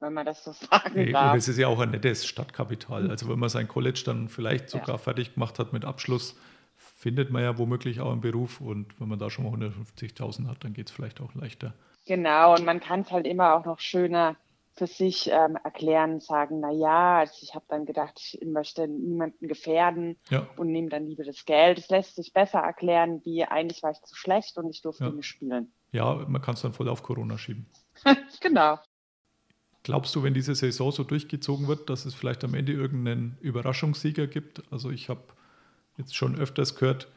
wenn man das so sagen Und darf. es ist ja auch ein nettes Stadtkapital. Also wenn man sein College dann vielleicht Ja. sogar fertig gemacht hat mit Abschluss, findet man ja womöglich auch einen Beruf. Und wenn man da schon mal 150.000 hat, dann geht es vielleicht auch leichter. Genau, und man kann es halt immer auch noch schöner für sich ähm, erklären, sagen, na ja, also ich habe dann gedacht, ich möchte niemanden gefährden Ja, und nehme dann lieber das Geld. Es lässt sich besser erklären, wie eigentlich war ich zu schlecht und ich durfte Ja. nicht spielen. ja man kann es dann voll auf Corona schieben. genau. Glaubst du, wenn diese Saison so durchgezogen wird, dass es vielleicht am Ende irgendeinen Überraschungssieger gibt? Also ich habe jetzt schon öfters gehört,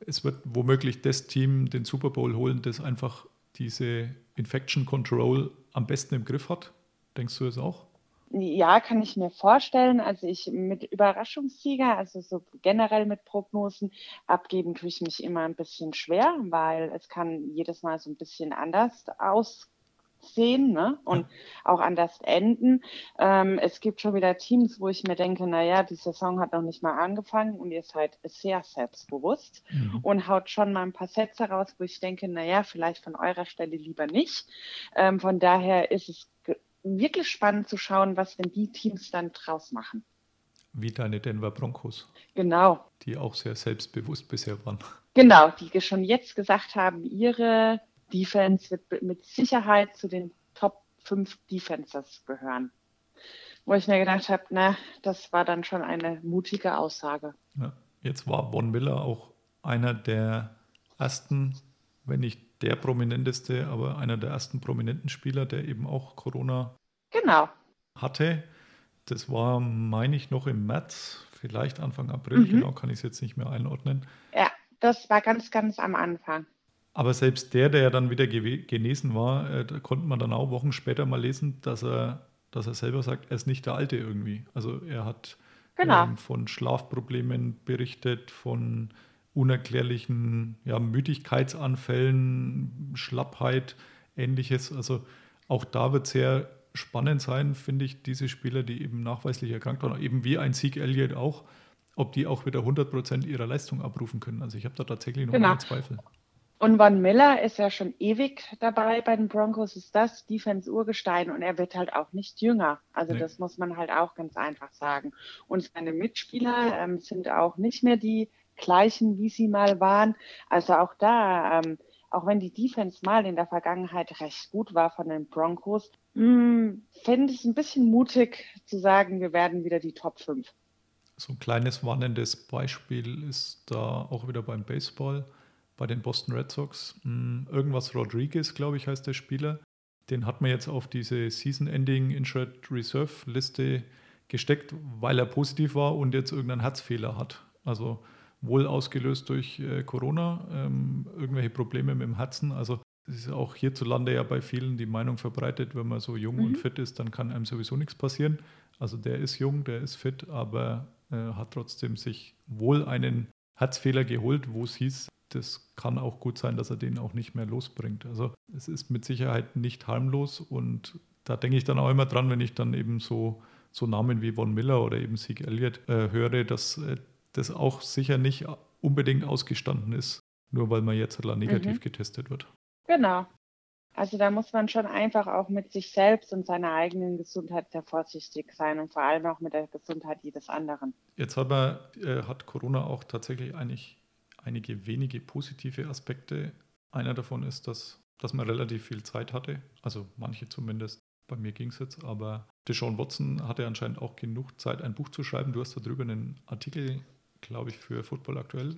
es wird womöglich das Team den Super Bowl holen, das einfach diese Infection Control am besten im Griff hat. Denkst du es auch? Ja, kann ich mir vorstellen. Also ich mit Überraschungssieger, also so generell mit Prognosen abgeben, tue ich mich immer ein bisschen schwer, weil es kann jedes Mal so ein bisschen anders aussehen ne? und auch anders enden. Ähm, es gibt schon wieder Teams, wo ich mir denke, naja, die Saison hat noch nicht mal angefangen und ihr seid sehr selbstbewusst und haut schon mal ein paar Sätze raus, wo ich denke, naja, vielleicht von eurer Stelle lieber nicht. Ähm, von daher ist es wirklich spannend zu schauen, was denn die Teams dann draus machen. Wie deine Denver Broncos, Genau, die auch sehr selbstbewusst bisher waren. genau, die schon jetzt gesagt haben, ihre Defense wird mit Sicherheit zu den Top 5 Defenses gehören. Wo ich mir gedacht habe, na, das war dann schon eine mutige Aussage. Ja. Jetzt war Von Miller auch einer der ersten, wenn nicht der prominenteste, aber einer der ersten prominenten Spieler, der eben auch Corona Genau, hatte. Das war, meine ich, noch im März, vielleicht Anfang April, Mhm. genau kann ich es jetzt nicht mehr einordnen. ja, das war ganz, ganz am Anfang. Aber selbst der, der ja dann wieder genesen war, äh, da konnte man dann auch Wochen später mal lesen, dass er, dass er selber sagt, er ist nicht der Alte irgendwie. Also er hat Genau. ähm, von Schlafproblemen berichtet, von unerklärlichen ja, Müdigkeitsanfällen, Schlappheit, ähnliches. Also auch da wird sehr spannend sein, finde ich, diese Spieler, die eben nachweislich erkrankt waren, eben wie ein Sieg Elliott auch, ob die auch wieder 100% ihrer Leistung abrufen können. Also ich habe da tatsächlich noch Genau. Zweifel. Und Von Miller ist ja schon ewig dabei bei den Broncos, ist das Defense-Urgestein und er wird halt auch nicht jünger. Also Nee. das muss man halt auch ganz einfach sagen. Und seine Mitspieler ähm, sind auch nicht mehr die gleichen, wie sie mal waren. Also auch da, ähm, auch wenn die Defense mal in der Vergangenheit recht gut war von den Broncos, mh, fände ich es ein bisschen mutig zu sagen, wir werden wieder die Top 5. So ein kleines warnendes Beispiel ist da auch wieder beim Baseball, bei den Boston Red Sox. Hm, Irgendwas Rodriguez, glaube ich, heißt der Spieler. Den hat man jetzt auf diese Season-Ending Injured Reserve Liste gesteckt, weil er positiv war und jetzt irgendeinen Herzfehler hat. Also wohl ausgelöst durch äh, Corona, ähm, irgendwelche Probleme mit dem Herzen. Also es ist auch hierzulande ja bei vielen die Meinung verbreitet, wenn man so jung und fit ist, dann kann einem sowieso nichts passieren. Also der ist jung, der ist fit, aber äh, hat trotzdem sich wohl einen Herzfehler geholt, wo es hieß, das kann auch gut sein, dass er den auch nicht mehr losbringt. Also es ist mit Sicherheit nicht harmlos und da denke ich dann auch immer dran, wenn ich dann eben so, so Namen wie Von Miller oder eben Sieg Elliott äh, höre, dass äh, das auch sicher nicht unbedingt ausgestanden ist, nur weil man jetzt halt negativ Mhm. getestet wird. Genau. Also da muss man schon einfach auch mit sich selbst und seiner eigenen Gesundheit sehr vorsichtig sein und vor allem auch mit der Gesundheit jedes anderen. Jetzt hat, man, äh, hat Corona auch tatsächlich eigentlich einige wenige positive Aspekte. Einer davon ist, dass, dass man relativ viel Zeit hatte, also manche zumindest. bei mir ging es jetzt, aber Deshaun Watson hatte anscheinend auch genug Zeit, ein Buch zu schreiben. Du hast darüber einen Artikel, glaube ich, für Football aktuell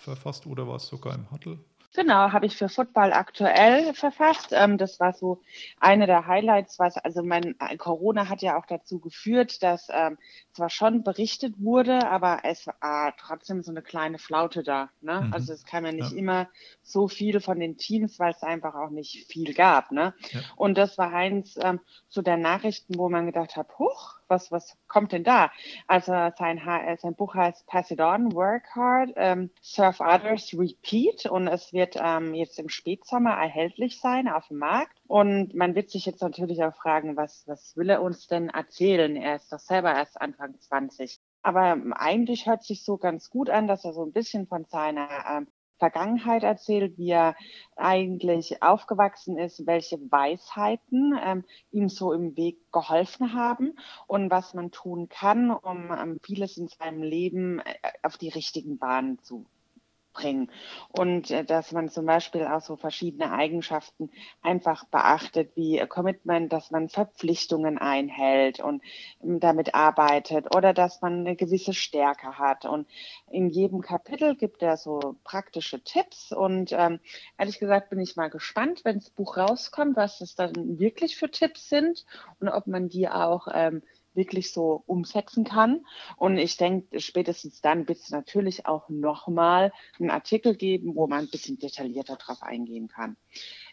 verfasst oder war es sogar im Huddle? Genau, habe ich für Football aktuell verfasst. Ähm, das war so eine der Highlights, was also mein äh, Corona hat ja auch dazu geführt, dass ähm, zwar schon berichtet wurde, aber es war trotzdem so eine kleine Flaute da. Ne? Mhm. Also es kam ja nicht ja. immer so viel von den Teams, weil es einfach auch nicht viel gab. Ne? Ja. Und das war eins ähm, so der Nachrichten, wo man gedacht hat, huch, was, was kommt denn da? Also sein, äh, sein Buch heißt Pass It On, Work Hard, ähm, Serve Others, Repeat und es wird ähm, jetzt im Spätsommer erhältlich sein auf dem Markt. Und man wird sich jetzt natürlich auch fragen, was, was will er uns denn erzählen? Er ist doch selber erst Anfang 20. Aber eigentlich hört sich so ganz gut an, dass er so ein bisschen von seiner ähm, Vergangenheit erzählt, wie er eigentlich aufgewachsen ist, welche Weisheiten ähm, ihm so im Weg geholfen haben und was man tun kann, um ähm, vieles in seinem Leben äh, auf die richtigen Bahnen zu bringen. Und äh, dass man zum Beispiel auch so verschiedene Eigenschaften einfach beachtet, wie Commitment, dass man Verpflichtungen einhält und ähm, damit arbeitet oder dass man eine gewisse Stärke hat. Und in jedem Kapitel gibt er so praktische Tipps. Und ähm, ehrlich gesagt bin ich mal gespannt, wenn das Buch rauskommt, was es dann wirklich für Tipps sind und ob man die auch ähm, wirklich so umsetzen kann. Und ich denke, spätestens dann wird es natürlich auch nochmal einen Artikel geben, wo man ein bisschen detaillierter drauf eingehen kann.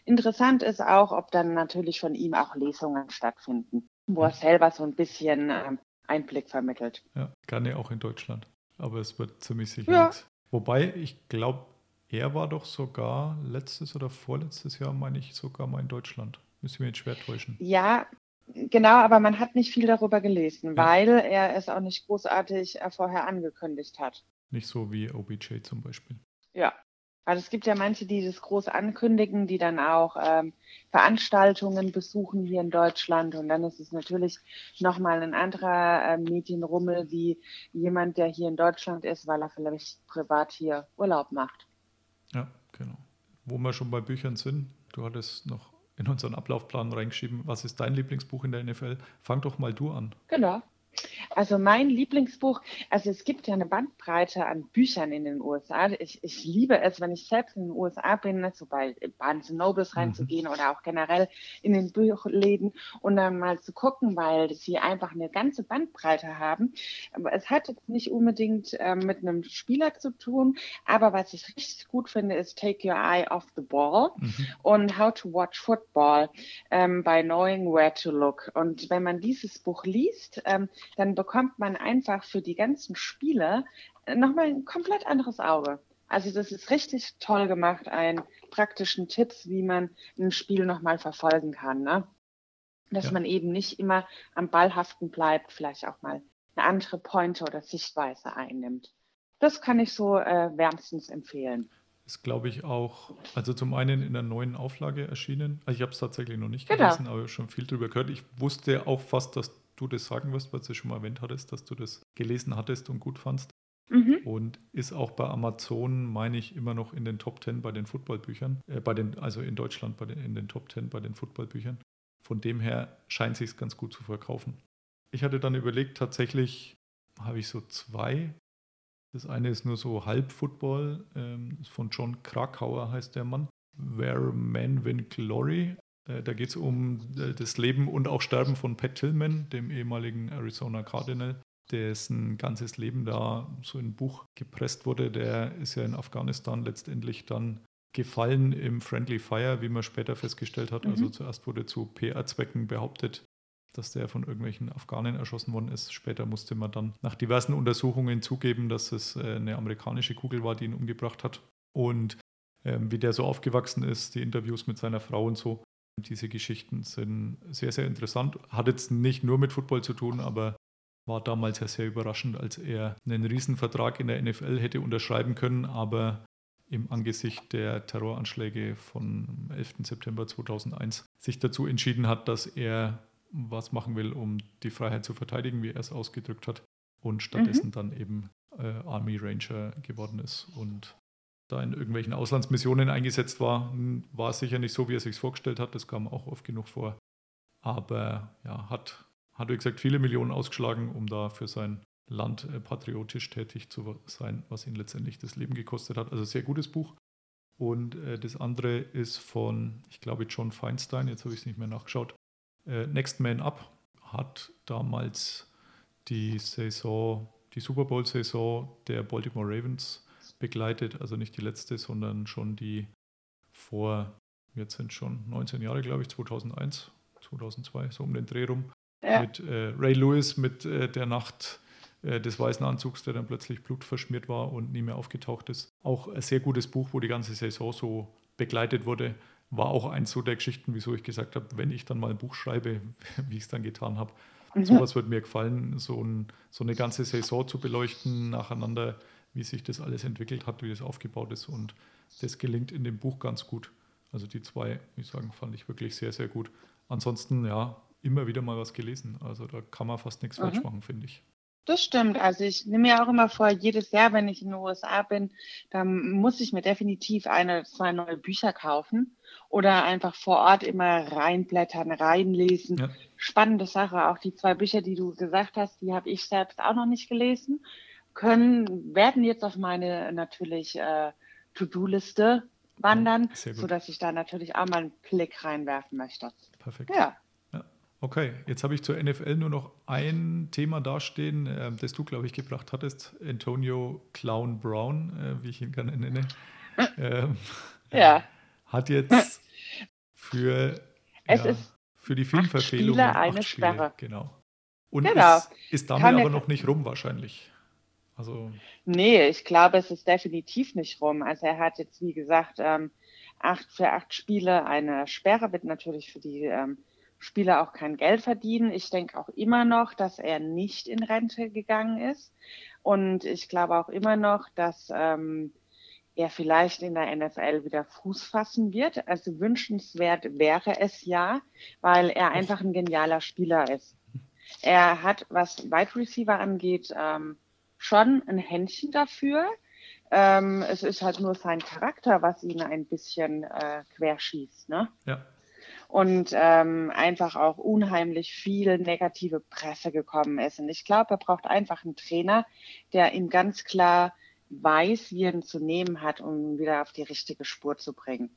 Interessant ist auch, ob dann natürlich von ihm auch Lesungen stattfinden, wo er selber so ein bisschen ähm, Einblick vermittelt. Ja, gerne auch in Deutschland. Aber es wird ziemlich sicher ja. nichts. Wobei, ich glaube, er war doch sogar letztes oder vorletztes Jahr, meine ich, sogar mal in Deutschland. Müssen wir jetzt schwer täuschen. Ja, Genau, aber man hat nicht viel darüber gelesen, ja. weil er es auch nicht großartig äh, vorher angekündigt hat. Nicht so wie OBJ zum Beispiel. Ja. Also es gibt ja manche, die das groß ankündigen, die dann auch ähm, Veranstaltungen besuchen hier in Deutschland. Und dann ist es natürlich nochmal ein anderer äh, Medienrummel wie jemand, der hier in Deutschland ist, weil er vielleicht privat hier Urlaub macht. Ja, genau. Wo wir schon bei Büchern sind, du hattest noch in unseren Ablaufplan reingeschrieben, was ist dein Lieblingsbuch in der NFL? Fang doch mal du an. Genau. Also mein Lieblingsbuch, also es gibt ja eine Bandbreite an Büchern in den USA. Ich, ich liebe es, wenn ich selbst in den USA bin, so bei Barnes Nobles reinzugehen mhm. oder auch generell in den Buchläden und dann mal zu gucken, weil sie einfach eine ganze Bandbreite haben. Aber es hat jetzt nicht unbedingt äh, mit einem Spieler zu tun, aber was ich richtig gut finde, ist Take Your Eye Off the Ball mhm. und How to Watch Football ähm, by Knowing Where to Look. Und wenn man dieses Buch liest, ähm, dann bekommt man einfach für die ganzen Spiele nochmal ein komplett anderes Auge. Also das ist richtig toll gemacht, ein praktischen Tipps, wie man ein Spiel nochmal verfolgen kann. Ne? Dass ja. man eben nicht immer am Ball haften bleibt, vielleicht auch mal eine andere Pointe oder Sichtweise einnimmt. Das kann ich so äh, wärmstens empfehlen. Ist, glaube ich, auch, also zum einen in der neuen Auflage erschienen. Also ich habe es tatsächlich noch nicht genau. gelesen, aber schon viel darüber gehört. Ich wusste auch fast, dass du das sagen wirst, weil du schon mal erwähnt hattest, dass du das gelesen hattest und gut fandst. Mhm. Und ist auch bei Amazon, meine ich, immer noch in den Top 10 bei den Footballbüchern, äh, bei den, also in Deutschland bei den, in den Top 10 bei den Footballbüchern. Von dem her scheint sich ganz gut zu verkaufen. Ich hatte dann überlegt, tatsächlich habe ich so zwei. Das eine ist nur so Halb-Football, ähm, von John Krakauer heißt der Mann. Where Men Win Glory. Äh, da geht es um äh, das Leben und auch Sterben von Pat Tillman, dem ehemaligen Arizona Cardinal, dessen ganzes Leben da so in ein Buch gepresst wurde. Der ist ja in Afghanistan letztendlich dann gefallen im Friendly Fire, wie man später festgestellt hat. Also mhm. Also zuerst wurde zu PR-Zwecken behauptet, dass der von irgendwelchen Afghanen erschossen worden ist. Später musste man dann nach diversen Untersuchungen zugeben, dass es äh, eine amerikanische Kugel war, die ihn umgebracht hat. Und ähm, wie der so aufgewachsen ist, die Interviews mit seiner Frau und so, diese Geschichten sind sehr, sehr interessant. Hat jetzt nicht nur mit Football zu tun, aber war damals ja sehr überraschend, als er einen Riesenvertrag in der NFL hätte unterschreiben können, aber im Angesicht der Terroranschläge von 11. September 2001 sich dazu entschieden hat, dass er was machen will, um die Freiheit zu verteidigen, wie er es ausgedrückt hat, und stattdessen mhm. dann eben äh, Army Ranger geworden ist und da in irgendwelchen Auslandsmissionen eingesetzt war, war es sicher nicht so, wie er sich vorgestellt hat. Das kam auch oft genug vor. aber ja, hat, hat wie gesagt viele Millionen ausgeschlagen, um da für sein Land äh, patriotisch tätig zu sein, was ihn letztendlich das Leben gekostet hat. Also sehr gutes Buch. Und äh, das andere ist von, ich glaube, John Feinstein, jetzt habe ich es nicht mehr nachgeschaut. Äh, Next Man Up hat damals die Saison, die Super Bowl-Saison der Baltimore Ravens begleitet. Also nicht die letzte, sondern schon die vor, jetzt sind schon 19 Jahre, glaube ich, 2001, 2002, so um den Dreh rum. Ja. Mit äh, Ray Lewis, mit äh, der Nacht äh, des weißen Anzugs, der dann plötzlich blutverschmiert war und nie mehr aufgetaucht ist. Auch ein sehr gutes Buch, wo die ganze Saison so begleitet wurde. War auch eins so der Geschichten, wieso ich gesagt habe, wenn ich dann mal ein Buch schreibe, wie ich es dann getan habe. Mhm. Sowas wird mir gefallen, so, ein, so eine ganze Saison zu beleuchten, nacheinander, wie sich das alles entwickelt hat, wie das aufgebaut ist. Und das gelingt in dem Buch ganz gut. Also die zwei, ich sagen, fand ich wirklich sehr, sehr gut. Ansonsten, ja, immer wieder mal was gelesen. Also da kann man fast nichts mhm. falsch machen, finde ich. Das stimmt. Also ich nehme mir auch immer vor, jedes Jahr, wenn ich in den USA bin, dann muss ich mir definitiv eine, zwei neue Bücher kaufen oder einfach vor Ort immer reinblättern, reinlesen. Ja. Spannende Sache. Auch die zwei Bücher, die du gesagt hast, die habe ich selbst auch noch nicht gelesen. Können, werden jetzt auf meine natürlich äh, To-Do-Liste wandern, ja, sodass ich da natürlich auch mal einen Blick reinwerfen möchte. Perfekt. Ja. Okay, jetzt habe ich zur NFL nur noch ein Thema dastehen, äh, das du, glaube ich, gebracht hattest. Antonio Clown Brown, äh, wie ich ihn gerne nenne. Ähm, ja. Hat jetzt für, ja, für die Filmverfehlung eine Spiele, Sperre. Genau. Und genau. Ist, ist damit Kann aber noch nicht rum wahrscheinlich. Also nee, ich glaube, es ist definitiv nicht rum. Also er hat jetzt, wie gesagt, ähm, acht für acht Spiele eine Sperre, wird natürlich für die ähm, Spieler auch kein Geld verdienen. Ich denke auch immer noch, dass er nicht in Rente gegangen ist. Und ich glaube auch immer noch, dass ähm, er vielleicht in der NFL wieder Fuß fassen wird. Also wünschenswert wäre es ja, weil er einfach ein genialer Spieler ist. Er hat, was Wide Receiver angeht, ähm, schon ein Händchen dafür. Ähm, es ist halt nur sein Charakter, was ihn ein bisschen äh, querschießt. Ne? Ja und ähm, einfach auch unheimlich viel negative Presse gekommen ist. Und ich glaube, er braucht einfach einen Trainer, der ihm ganz klar weiß, wie er ihn zu nehmen hat, um ihn wieder auf die richtige Spur zu bringen.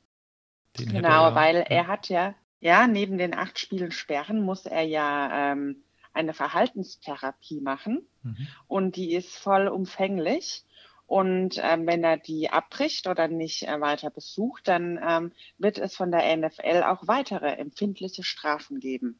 Den genau, er, weil ja. er hat ja, ja, neben den acht Spielen Sperren muss er ja ähm, eine Verhaltenstherapie machen mhm. und die ist vollumfänglich. Und ähm, wenn er die abbricht oder nicht äh, weiter besucht, dann ähm, wird es von der NFL auch weitere empfindliche Strafen geben.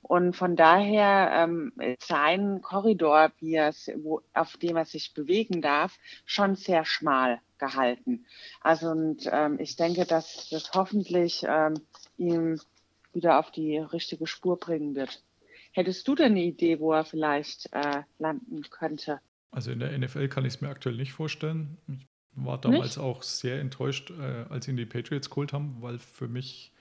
Und von daher ähm, sein Korridor, wie es, wo, auf dem er sich bewegen darf, schon sehr schmal gehalten. Also und ähm, ich denke, dass das hoffentlich ähm, ihm wieder auf die richtige Spur bringen wird. Hättest du denn eine Idee, wo er vielleicht äh, landen könnte? Also in der NFL kann ich es mir aktuell nicht vorstellen. Ich war damals nicht? auch sehr enttäuscht, äh, als ihn die Patriots geholt haben, weil für mich,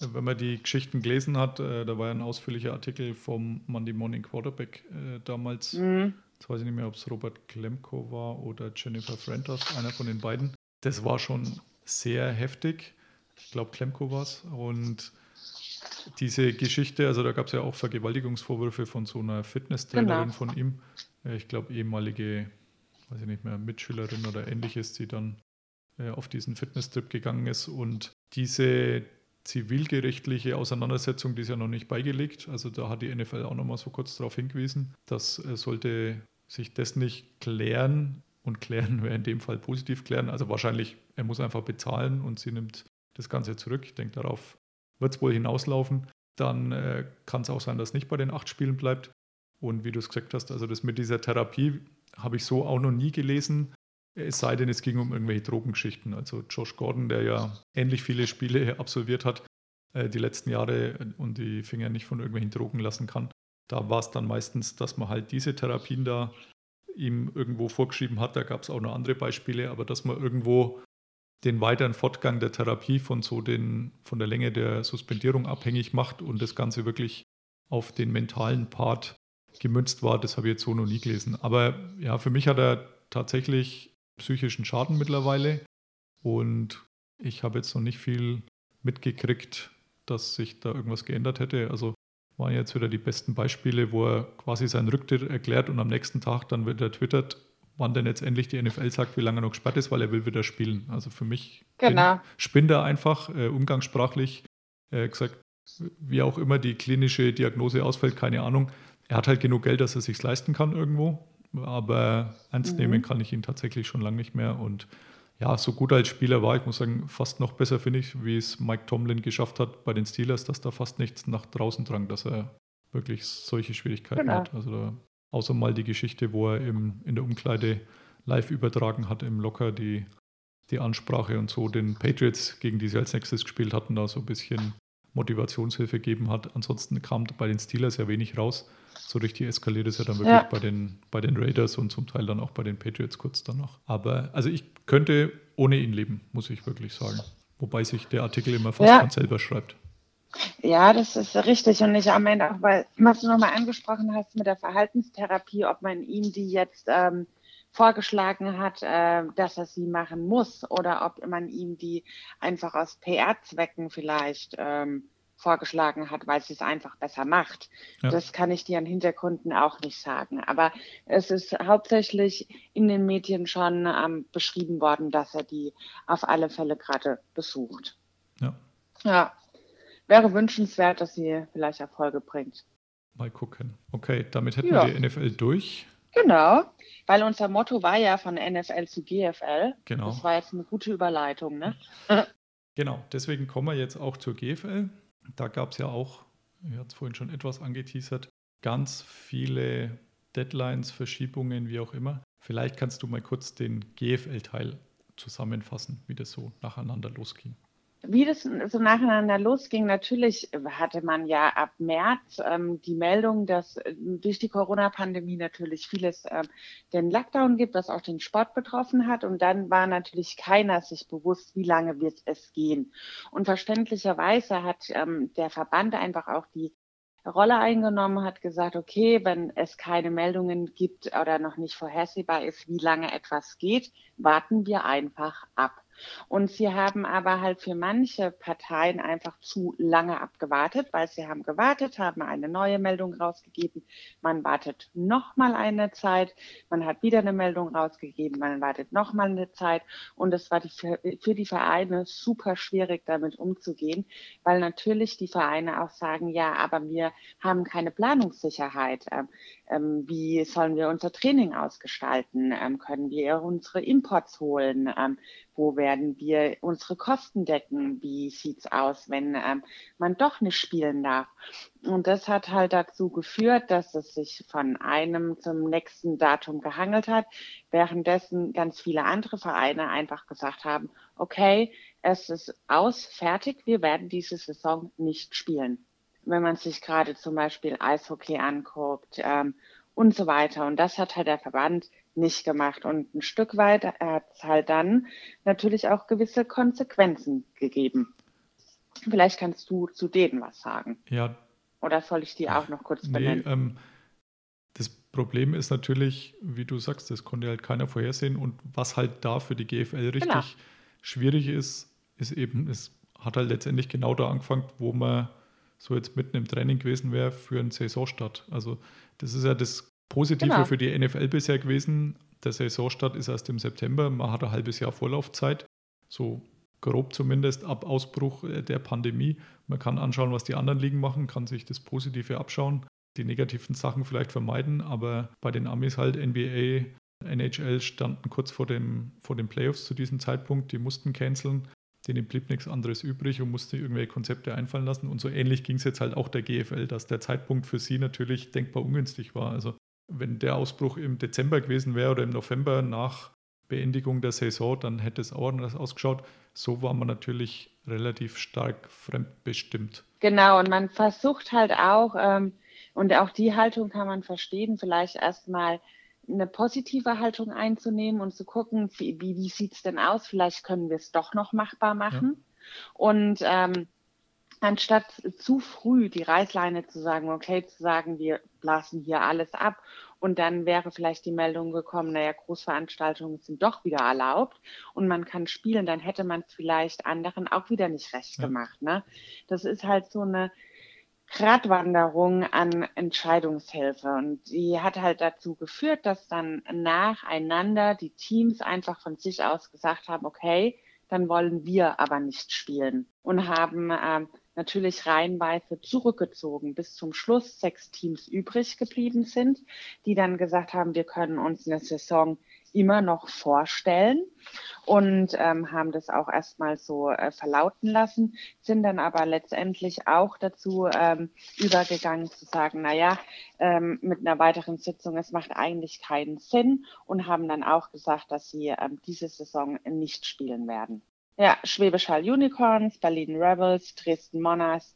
äh, wenn man die Geschichten gelesen hat, äh, da war ja ein ausführlicher Artikel vom Monday Morning Quarterback äh, damals. Mhm. Jetzt weiß ich nicht mehr, ob es Robert Klemko war oder Jennifer Frentos, einer von den beiden. Das war schon sehr heftig. Ich glaube, Klemko war es. Und diese Geschichte, also da gab es ja auch Vergewaltigungsvorwürfe von so einer Fitnesstrainerin genau. von ihm. Ich glaube, ehemalige, weiß ich nicht mehr, Mitschülerin oder ähnliches, die dann äh, auf diesen Fitnesstrip gegangen ist. Und diese zivilgerichtliche Auseinandersetzung, die ist ja noch nicht beigelegt. Also da hat die NFL auch noch mal so kurz darauf hingewiesen, dass äh, sollte sich das nicht klären und klären wäre in dem Fall positiv klären. Also wahrscheinlich, er muss einfach bezahlen und sie nimmt das Ganze zurück. Ich denke, darauf wird es wohl hinauslaufen. Dann äh, kann es auch sein, dass nicht bei den acht Spielen bleibt. Und wie du es gesagt hast, also das mit dieser Therapie habe ich so auch noch nie gelesen. Es sei denn, es ging um irgendwelche Drogengeschichten. Also Josh Gordon, der ja ähnlich viele Spiele absolviert hat, äh, die letzten Jahre und die Finger nicht von irgendwelchen Drogen lassen kann. Da war es dann meistens, dass man halt diese Therapien da ihm irgendwo vorgeschrieben hat. Da gab es auch noch andere Beispiele, aber dass man irgendwo den weiteren Fortgang der Therapie von so den, von der Länge der Suspendierung abhängig macht und das Ganze wirklich auf den mentalen Part gemünzt war, das habe ich jetzt so noch nie gelesen. Aber ja, für mich hat er tatsächlich psychischen Schaden mittlerweile und ich habe jetzt noch nicht viel mitgekriegt, dass sich da irgendwas geändert hätte. Also waren jetzt wieder die besten Beispiele, wo er quasi seinen Rücktritt erklärt und am nächsten Tag dann wieder twittert, wann denn jetzt endlich die NFL sagt, wie lange er noch gesperrt ist, weil er will wieder spielen. Also für mich Genau. spinnt er einfach, äh, umgangssprachlich äh, gesagt, wie auch immer die klinische Diagnose ausfällt, keine Ahnung. Er hat halt genug Geld, dass er sich leisten kann irgendwo, aber ernst Mhm. nehmen kann ich ihn tatsächlich schon lange nicht mehr und ja, so gut als Spieler war, ich muss sagen, fast noch besser finde ich, wie es Mike Tomlin geschafft hat bei den Steelers, dass da fast nichts nach draußen drang, dass er wirklich solche Schwierigkeiten Genau. hat. Also da, außer mal die Geschichte, wo er im, in der Umkleide live übertragen hat im Locker die, die Ansprache und so den Patriots, gegen die sie als nächstes gespielt hatten, da so ein bisschen Motivationshilfe gegeben hat. Ansonsten kam bei den Steelers ja wenig raus. So richtig eskaliert es ja dann wirklich Ja. bei, den, bei den Raiders und zum Teil dann auch bei den Patriots kurz danach. Aber also ich könnte ohne ihn leben, muss ich wirklich sagen. Wobei sich der Artikel immer fast Ja. von selber schreibt. Ja, das ist richtig. Und ich am Ende auch, weil, was du nochmal angesprochen hast mit der Verhaltenstherapie, ob man ihm die jetzt ähm, vorgeschlagen hat, äh, dass er sie machen muss oder ob man ihm die einfach aus PR-Zwecken vielleicht ähm, vorgeschlagen hat, weil sie es einfach besser macht. Ja. Das kann ich dir an Hintergründen auch nicht sagen. Aber es ist hauptsächlich in den Medien schon ähm, beschrieben worden, dass er die auf alle Fälle gerade besucht. Ja, Ja, wäre wünschenswert, dass sie vielleicht Erfolge bringt. mal gucken. Okay, damit hätten Ja. wir die NFL durch. Genau, weil unser Motto war ja von NFL zu GFL. Genau. Das war jetzt eine gute Überleitung, ne? Genau, deswegen kommen wir jetzt auch zur GFL. Da gab es ja auch, ihr habt es vorhin schon etwas angeteasert, ganz viele Deadlines, Verschiebungen, wie auch immer. Vielleicht kannst du mal kurz den GFL-Teil zusammenfassen, wie das so nacheinander losging. Wie das so nacheinander losging, natürlich hatte man ja ab März ähm, die Meldung, dass äh, durch die Corona-Pandemie natürlich vieles ähm, den Lockdown gibt, was auch den Sport betroffen hat. Und dann war natürlich keiner sich bewusst, wie lange wird es gehen. Und verständlicherweise hat ähm, der Verband einfach auch die Rolle eingenommen, hat gesagt, okay, wenn es keine Meldungen gibt oder noch nicht vorhersehbar ist, wie lange etwas geht, warten wir einfach ab. Und sie haben aber halt für manche Parteien einfach zu lange abgewartet, weil sie haben gewartet, haben eine neue Meldung rausgegeben. Man wartet nochmal eine Zeit, man hat wieder eine Meldung rausgegeben, man wartet nochmal eine Zeit. Und es war die, für die Vereine super schwierig, damit umzugehen, weil natürlich die Vereine auch sagen, ja, aber wir haben keine Planungssicherheit. Ähm, ähm, wie sollen wir unser Training ausgestalten? Ähm, können wir unsere Imports holen? Ähm, wo werden wir unsere Kosten decken? Wie sieht's aus, wenn ähm, man doch nicht spielen darf? Und das hat halt dazu geführt, dass es sich von einem zum nächsten Datum gehangelt hat, währenddessen ganz viele andere Vereine einfach gesagt haben, okay, es ist aus, fertig, wir werden diese Saison nicht spielen. Wenn man sich gerade zum Beispiel Eishockey anguckt ähm, und so weiter. Und das hat halt der Verband nicht gemacht. Und ein Stück weit hat es halt dann natürlich auch gewisse Konsequenzen gegeben. Vielleicht kannst du zu denen was sagen. Ja, Oder soll ich die auch noch kurz nee, benennen? ähm, das Problem ist natürlich, wie du sagst, das konnte halt keiner vorhersehen. Und was halt da für die GFL richtig Genau. schwierig ist, ist eben, es hat halt letztendlich genau da angefangen, wo man so jetzt mitten im Training gewesen wäre für einen Saisonstart. Also das ist ja das Positive Genau. für die NFL bisher gewesen. Der Saisonstart ist erst im September. Man hat ein halbes Jahr Vorlaufzeit, so grob zumindest ab Ausbruch äh, der Pandemie. Man kann anschauen, was die anderen Ligen machen, kann sich das Positive abschauen, die negativen Sachen vielleicht vermeiden. Aber bei den Amis halt NBA, NHL standen kurz vor, dem, vor den Playoffs zu diesem Zeitpunkt. Die mussten canceln. Denen blieb nichts anderes übrig und musste irgendwelche Konzepte einfallen lassen. Und so ähnlich ging es jetzt halt auch der GFL, dass der Zeitpunkt für sie natürlich denkbar ungünstig war. Also wenn der Ausbruch im Dezember gewesen wäre oder im November nach Beendigung der Saison, dann hätte es auch anders ausgeschaut. So war man natürlich relativ stark fremdbestimmt. Genau, und man versucht halt auch, ähm, und auch die Haltung kann man verstehen, vielleicht erstmal eine positive Haltung einzunehmen und zu gucken, wie, wie, wie sieht es denn aus? Vielleicht können wir es doch noch machbar machen. Und ähm, anstatt zu früh die Reißleine zu sagen, okay, zu sagen, wir blasen hier alles ab und dann wäre vielleicht die Meldung gekommen, naja, Großveranstaltungen sind doch wieder erlaubt und man kann spielen, dann hätte man es vielleicht anderen auch wieder nicht recht Ja. gemacht. Ne? Das ist halt so eine Gratwanderung an Entscheidungshilfe. Und die hat halt dazu geführt, dass dann nacheinander die Teams einfach von sich aus gesagt haben, okay, dann wollen wir aber nicht spielen und haben ähm, natürlich reihenweise zurückgezogen, bis zum Schluss sechs Teams übrig geblieben sind, die dann gesagt haben, wir können uns eine Saison immer noch vorstellen und ähm, haben das auch erstmal so äh, verlauten lassen, sind dann aber letztendlich auch dazu ähm, übergegangen zu sagen, naja, ähm, mit einer weiteren Sitzung, es macht eigentlich keinen Sinn und haben dann auch gesagt, dass sie ähm, diese Saison nicht spielen werden. Ja, Schwäbisch Hall Unicorns, Berlin Rebels, Dresden Monarchs,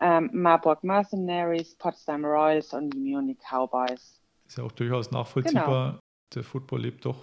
ähm, Marburg Mercenaries, Potsdam Royals und die Munich Cowboys. Ist ja auch durchaus nachvollziehbar. Genau. Der Football lebt doch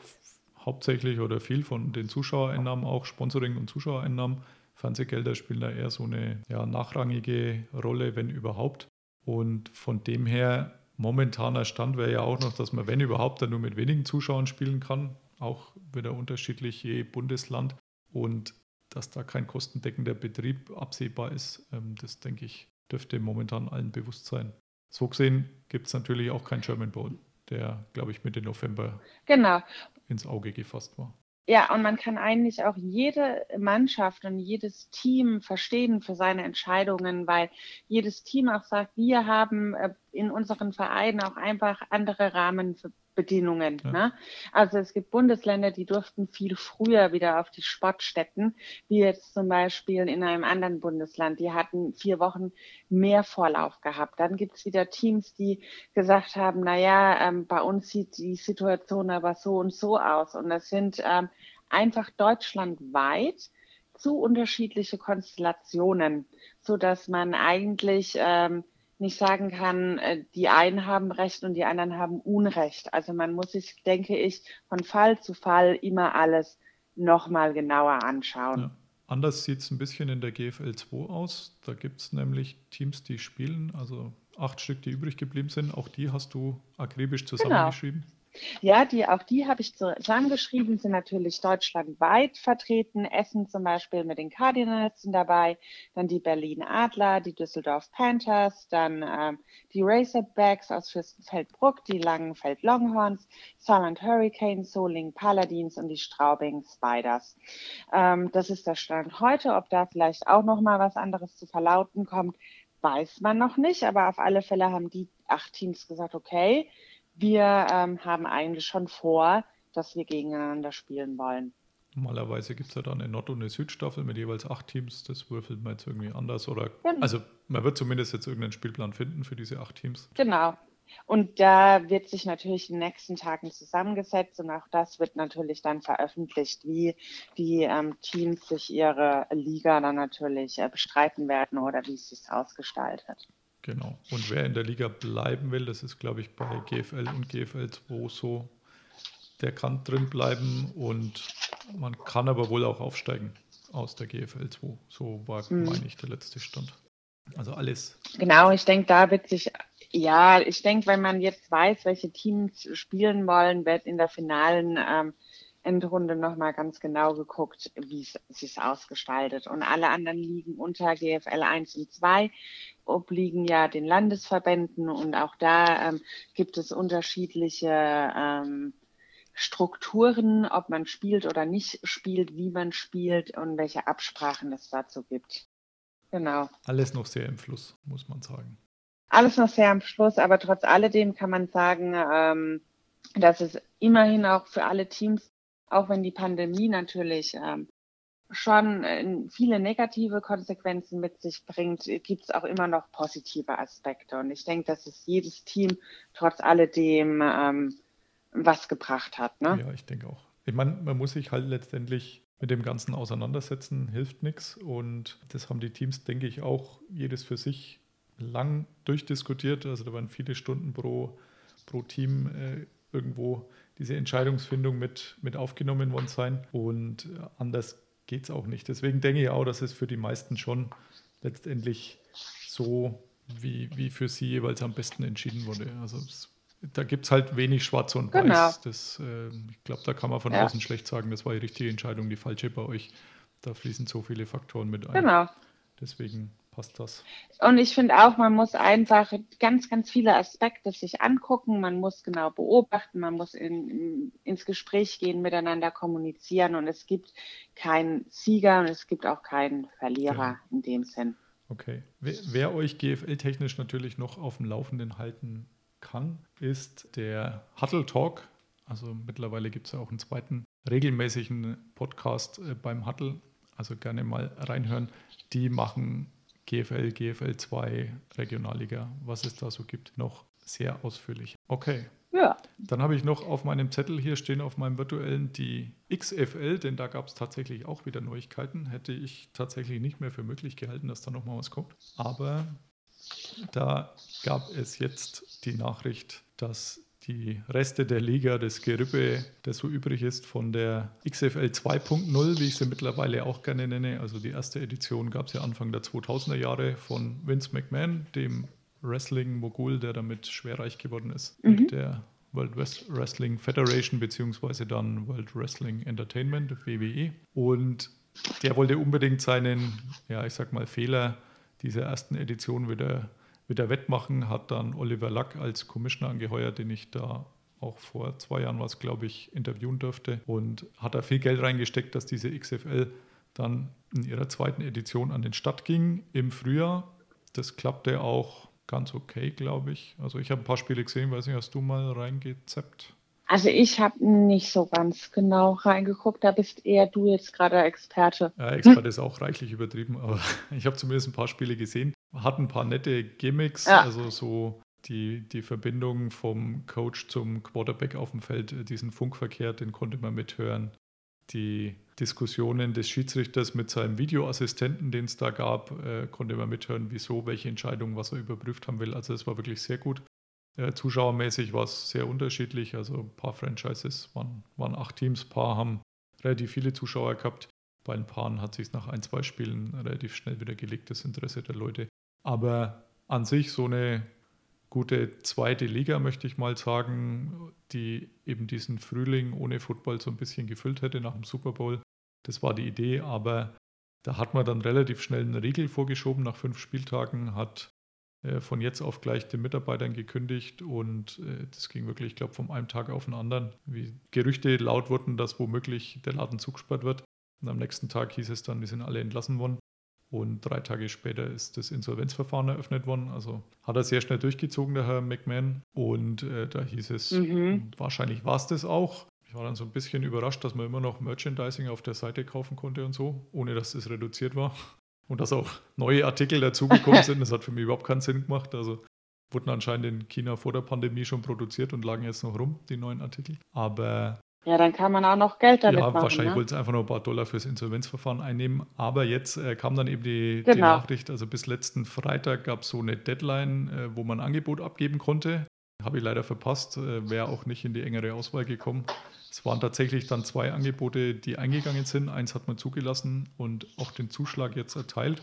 hauptsächlich oder viel von den Zuschauereinnahmen, auch Sponsoring und Zuschauereinnahmen. Fernsehgelder spielen da eher so eine ja, nachrangige Rolle, wenn überhaupt. Und von dem her, momentaner Stand wäre ja auch noch, dass man, wenn überhaupt, dann nur mit wenigen Zuschauern spielen kann. Auch wieder unterschiedlich je Bundesland. Und dass da kein kostendeckender Betrieb absehbar ist, ähm, das denke ich, dürfte momentan allen bewusst sein. So gesehen gibt es natürlich auch keinen German Bowl, der, glaube ich, Mitte November genau. ins Auge gefasst war. Ja, und man kann eigentlich auch jede Mannschaft und jedes Team verstehen für seine Entscheidungen, weil jedes Team auch sagt, wir haben äh, in unseren Vereinen auch einfach andere Rahmenbedingungen. Ja. Ne? Also es gibt Bundesländer, die durften viel früher wieder auf die Sportstätten, wie jetzt zum Beispiel in einem anderen Bundesland. Die hatten vier Wochen mehr Vorlauf gehabt. Dann gibt es wieder Teams, die gesagt haben, na ja, ähm, bei uns sieht die Situation aber so und so aus. Und das sind ähm, einfach deutschlandweit zu unterschiedliche Konstellationen, so dass man eigentlich ähm, nicht sagen kann, äh, die einen haben Recht und die anderen haben Unrecht. Also man muss sich, denke ich, von Fall zu Fall immer alles nochmal genauer anschauen. Ja. Anders sieht es ein bisschen in der GFL 2 aus. Da gibt es nämlich Teams, die spielen, also acht Stück, die übrig geblieben sind. Auch die hast du akribisch genau. zusammengeschrieben. Genau. Ja, die, auch die habe ich zusammengeschrieben, sind natürlich deutschlandweit vertreten. Essen zum Beispiel mit den Cardinals sind dabei, dann die Berlin Adler, die Düsseldorf Panthers, dann ähm, die Razorbacks aus Fürstenfeldbruck, die Langenfeld Longhorns, Saarland Hurricanes, Soling Paladins und die Straubing Spiders. Ähm, das ist der Stand heute. Ob da vielleicht auch noch mal was anderes zu verlauten kommt, weiß man noch nicht. Aber auf alle Fälle haben die acht Teams gesagt, okay, wir ähm, haben eigentlich schon vor, dass wir gegeneinander spielen wollen. Normalerweise gibt es ja dann eine Nord- und eine Südstaffel mit jeweils acht Teams. Das würfelt man jetzt irgendwie anders. Oder genau. also man wird zumindest jetzt irgendeinen Spielplan finden für diese acht Teams. Genau. Und da wird sich natürlich in den nächsten Tagen zusammengesetzt und auch das wird natürlich dann veröffentlicht, wie die ähm, Teams sich ihre Liga dann natürlich äh, bestreiten werden oder wie es sich ausgestaltet. Genau. Und wer in der Liga bleiben will, das ist, glaube ich, bei GFL und GFL 2 so, der kann drin bleiben und man kann aber wohl auch aufsteigen aus der GFL 2. So war, mhm. meine ich, der letzte Stand. Also alles. Genau, ich denke, da wird sich, ja, ich denke, wenn man jetzt weiß, welche Teams spielen wollen, wird in der finalen ähm, Endrunde nochmal ganz genau geguckt, wie es sich ausgestaltet. Und alle anderen liegen unter GFL 1 und 2 obliegen ja den Landesverbänden und auch da ähm, gibt es unterschiedliche ähm, Strukturen, ob man spielt oder nicht spielt, wie man spielt und welche Absprachen es dazu gibt. Genau. Alles noch sehr im Fluss, muss man sagen. Alles noch sehr im Fluss, aber trotz alledem kann man sagen, ähm, dass es immerhin auch für alle Teams, auch wenn die Pandemie natürlich ähm, schon äh, viele negative Konsequenzen mit sich bringt, gibt es auch immer noch positive Aspekte. Und ich denke, dass es jedes Team trotz alledem ähm, was gebracht hat. Ne? Ja, ich denke auch. Ich meine, man muss sich halt letztendlich mit dem Ganzen auseinandersetzen, hilft nichts. Und das haben die Teams, denke ich, auch jedes für sich lang durchdiskutiert. Also da waren viele Stunden pro, pro Team äh, irgendwo diese Entscheidungsfindung mit, mit aufgenommen worden sein. Und äh, anders geht es auch nicht. Deswegen denke ich auch, dass es für die meisten schon letztendlich so wie, wie für sie jeweils am besten entschieden wurde. Also es, da gibt es halt wenig Schwarz und Weiß. Genau. Das, äh, ich glaube, da kann man von ja. außen schlecht sagen, das war die richtige Entscheidung, die falsche bei euch. Da fließen so viele Faktoren mit ein. Genau. Deswegen passt das. Und ich finde auch, man muss einfach ganz, ganz viele Aspekte sich angucken. Man muss genau beobachten, man muss in, ins Gespräch gehen, miteinander kommunizieren. Und es gibt keinen Sieger und es gibt auch keinen Verlierer Ja. in dem Sinn. Okay. Wer, wer euch GFL-technisch natürlich noch auf dem Laufenden halten kann, ist der Huddle Talk. Also mittlerweile gibt es ja auch einen zweiten regelmäßigen Podcast äh, beim Huddle. Also gerne mal reinhören. Die machen GFL, GFL 2, Regionalliga, was es da so gibt, noch sehr ausführlich. Okay. Ja, Dann habe ich noch auf meinem Zettel hier stehen, auf meinem virtuellen, die XFL, denn da gab es tatsächlich auch wieder Neuigkeiten. Hätte ich tatsächlich nicht mehr für möglich gehalten, dass da nochmal was kommt. Aber da gab es jetzt die Nachricht, dass die Reste der Liga, das Gerippe, das so übrig ist von der XFL 2.0, wie ich sie mittlerweile auch gerne nenne. Also die erste Edition gab es ja Anfang der 2000er Jahre von Vince McMahon, dem Wrestling-Mogul, der damit schwerreich geworden ist mit der World Wrestling Federation beziehungsweise dann World Wrestling Entertainment, WWE. Und der wollte unbedingt seinen, ja, ich sag mal, Fehler dieser ersten Edition wieder, wieder wettmachen, hat dann Oliver Luck als Commissioner angeheuert, den ich da auch vor zwei Jahren was, glaube ich, interviewen durfte und hat da viel Geld reingesteckt, dass diese XFL dann in ihrer zweiten Edition an den Start ging im Frühjahr. Das klappte auch ganz okay, glaube ich. Also ich habe ein paar Spiele gesehen, weiß nicht, hast du mal reingezappt? Also ich habe nicht so ganz genau reingeguckt. Da bist eher du jetzt gerade Experte. Ja, Expert ist auch reichlich übertrieben, aber ich habe zumindest ein paar Spiele gesehen. Hat ein paar nette Gimmicks, Ja. also so die, die Verbindung vom Coach zum Quarterback auf dem Feld, diesen Funkverkehr, den konnte man mithören. Die Diskussionen des Schiedsrichters mit seinem Videoassistenten, den es da gab, äh, konnte man mithören, wieso, welche Entscheidung, was er überprüft haben will. Also es war wirklich sehr gut. Äh, zuschauermäßig war es sehr unterschiedlich. Also ein paar Franchises waren, waren acht Teams, ein paar haben relativ viele Zuschauer gehabt. Bei ein paar hat sich nach ein, zwei Spielen relativ schnell wieder gelegt, das Interesse der Leute. Aber an sich so eine gute zweite Liga, möchte ich mal sagen, die eben diesen Frühling ohne Football so ein bisschen gefüllt hätte nach dem Super Bowl. Das war die Idee, aber da hat man dann relativ schnell einen Riegel vorgeschoben nach fünf Spieltagen, hat von jetzt auf gleich den Mitarbeitern gekündigt und äh, das ging wirklich, ich glaube, vom einen Tag auf den anderen. Wie Gerüchte laut wurden, dass womöglich der Laden zugesperrt wird. Und am nächsten Tag hieß es dann, die sind alle entlassen worden. Und drei Tage später ist das Insolvenzverfahren eröffnet worden. Also hat er sehr schnell durchgezogen, der Herr McMahon. Und äh, da hieß es, Mhm. wahrscheinlich war es das auch. Ich war dann so ein bisschen überrascht, dass man immer noch Merchandising auf der Seite kaufen konnte und so, ohne dass das reduziert war. Und dass auch neue Artikel dazugekommen sind. Das hat für mich überhaupt keinen Sinn gemacht. Also wurden anscheinend in China vor der Pandemie schon produziert und lagen jetzt noch rum, die neuen Artikel. Aber Ja, dann kann man auch noch Geld damit ja, machen. wahrscheinlich ne? wollten sie einfach nur ein paar Dollar fürs Insolvenzverfahren einnehmen. Aber jetzt äh, kam dann eben die, die Genau. Nachricht, also bis letzten Freitag gab es so eine Deadline, äh, wo man ein Angebot abgeben konnte. Habe ich leider verpasst, äh, wäre auch nicht in die engere Auswahl gekommen. Es waren tatsächlich dann zwei Angebote, die eingegangen sind. Eins hat man zugelassen und auch den Zuschlag jetzt erteilt.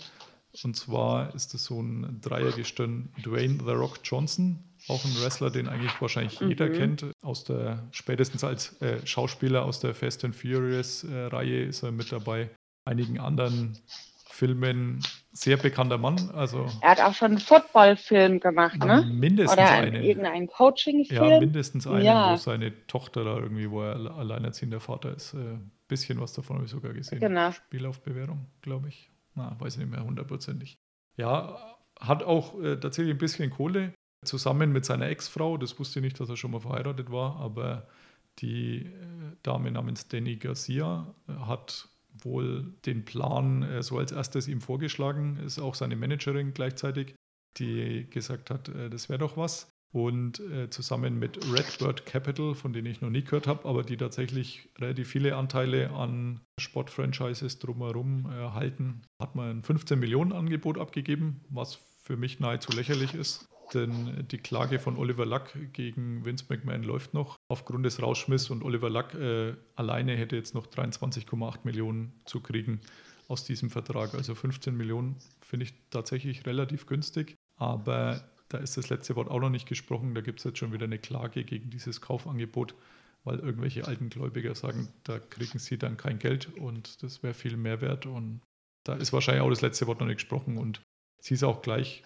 Und zwar ist es so ein Dreiergestirn Dwayne The Rock Johnson, auch ein Wrestler, den eigentlich wahrscheinlich jeder Mhm. kennt. Aus der, spätestens als äh, Schauspieler aus der Fast and Furious äh, Reihe ist er mit dabei. Einigen anderen Filmen sehr bekannter Mann, also Er hat auch schon einen Footballfilm gemacht, ne? mindestens Oder ein, einen. irgendeinen Ja, Coaching-Film. mindestens einen, Ja. wo seine Tochter da irgendwie, wo er alle- alleinerziehender Vater ist. Ein bisschen was davon habe ich sogar gesehen. Genau. Spiel auf Bewährung, glaube ich. Na, weiß ich nicht mehr hundertprozentig. Ja, hat auch äh, tatsächlich ein bisschen Kohle. Zusammen mit seiner Ex-Frau, das wusste ich nicht, dass er schon mal verheiratet war, aber die äh, Dame namens Danny Garcia äh, hat wohl den Plan äh, so als erstes ihm vorgeschlagen, ist auch seine Managerin gleichzeitig, die gesagt hat, äh, das wäre doch was. Und äh, zusammen mit Redbird Capital, von denen ich noch nie gehört habe, aber die tatsächlich relativ viele Anteile an Sportfranchises drumherum halten, hat man ein 15 Millionen Angebot abgegeben, was für mich nahezu lächerlich ist. Denn die Klage von Oliver Luck gegen Vince McMahon läuft noch aufgrund des Rausschmiss und Oliver Luck äh, alleine hätte jetzt noch 23,8 Millionen zu kriegen aus diesem Vertrag. Also 15 Millionen finde ich tatsächlich relativ günstig, aber da ist das letzte Wort auch noch nicht gesprochen. Da gibt es jetzt schon wieder eine Klage gegen dieses Kaufangebot, weil irgendwelche alten Gläubiger sagen, da kriegen sie dann kein Geld und das wäre viel mehr wert. Und da ist wahrscheinlich auch das letzte Wort noch nicht gesprochen. Und siehst auch gleich,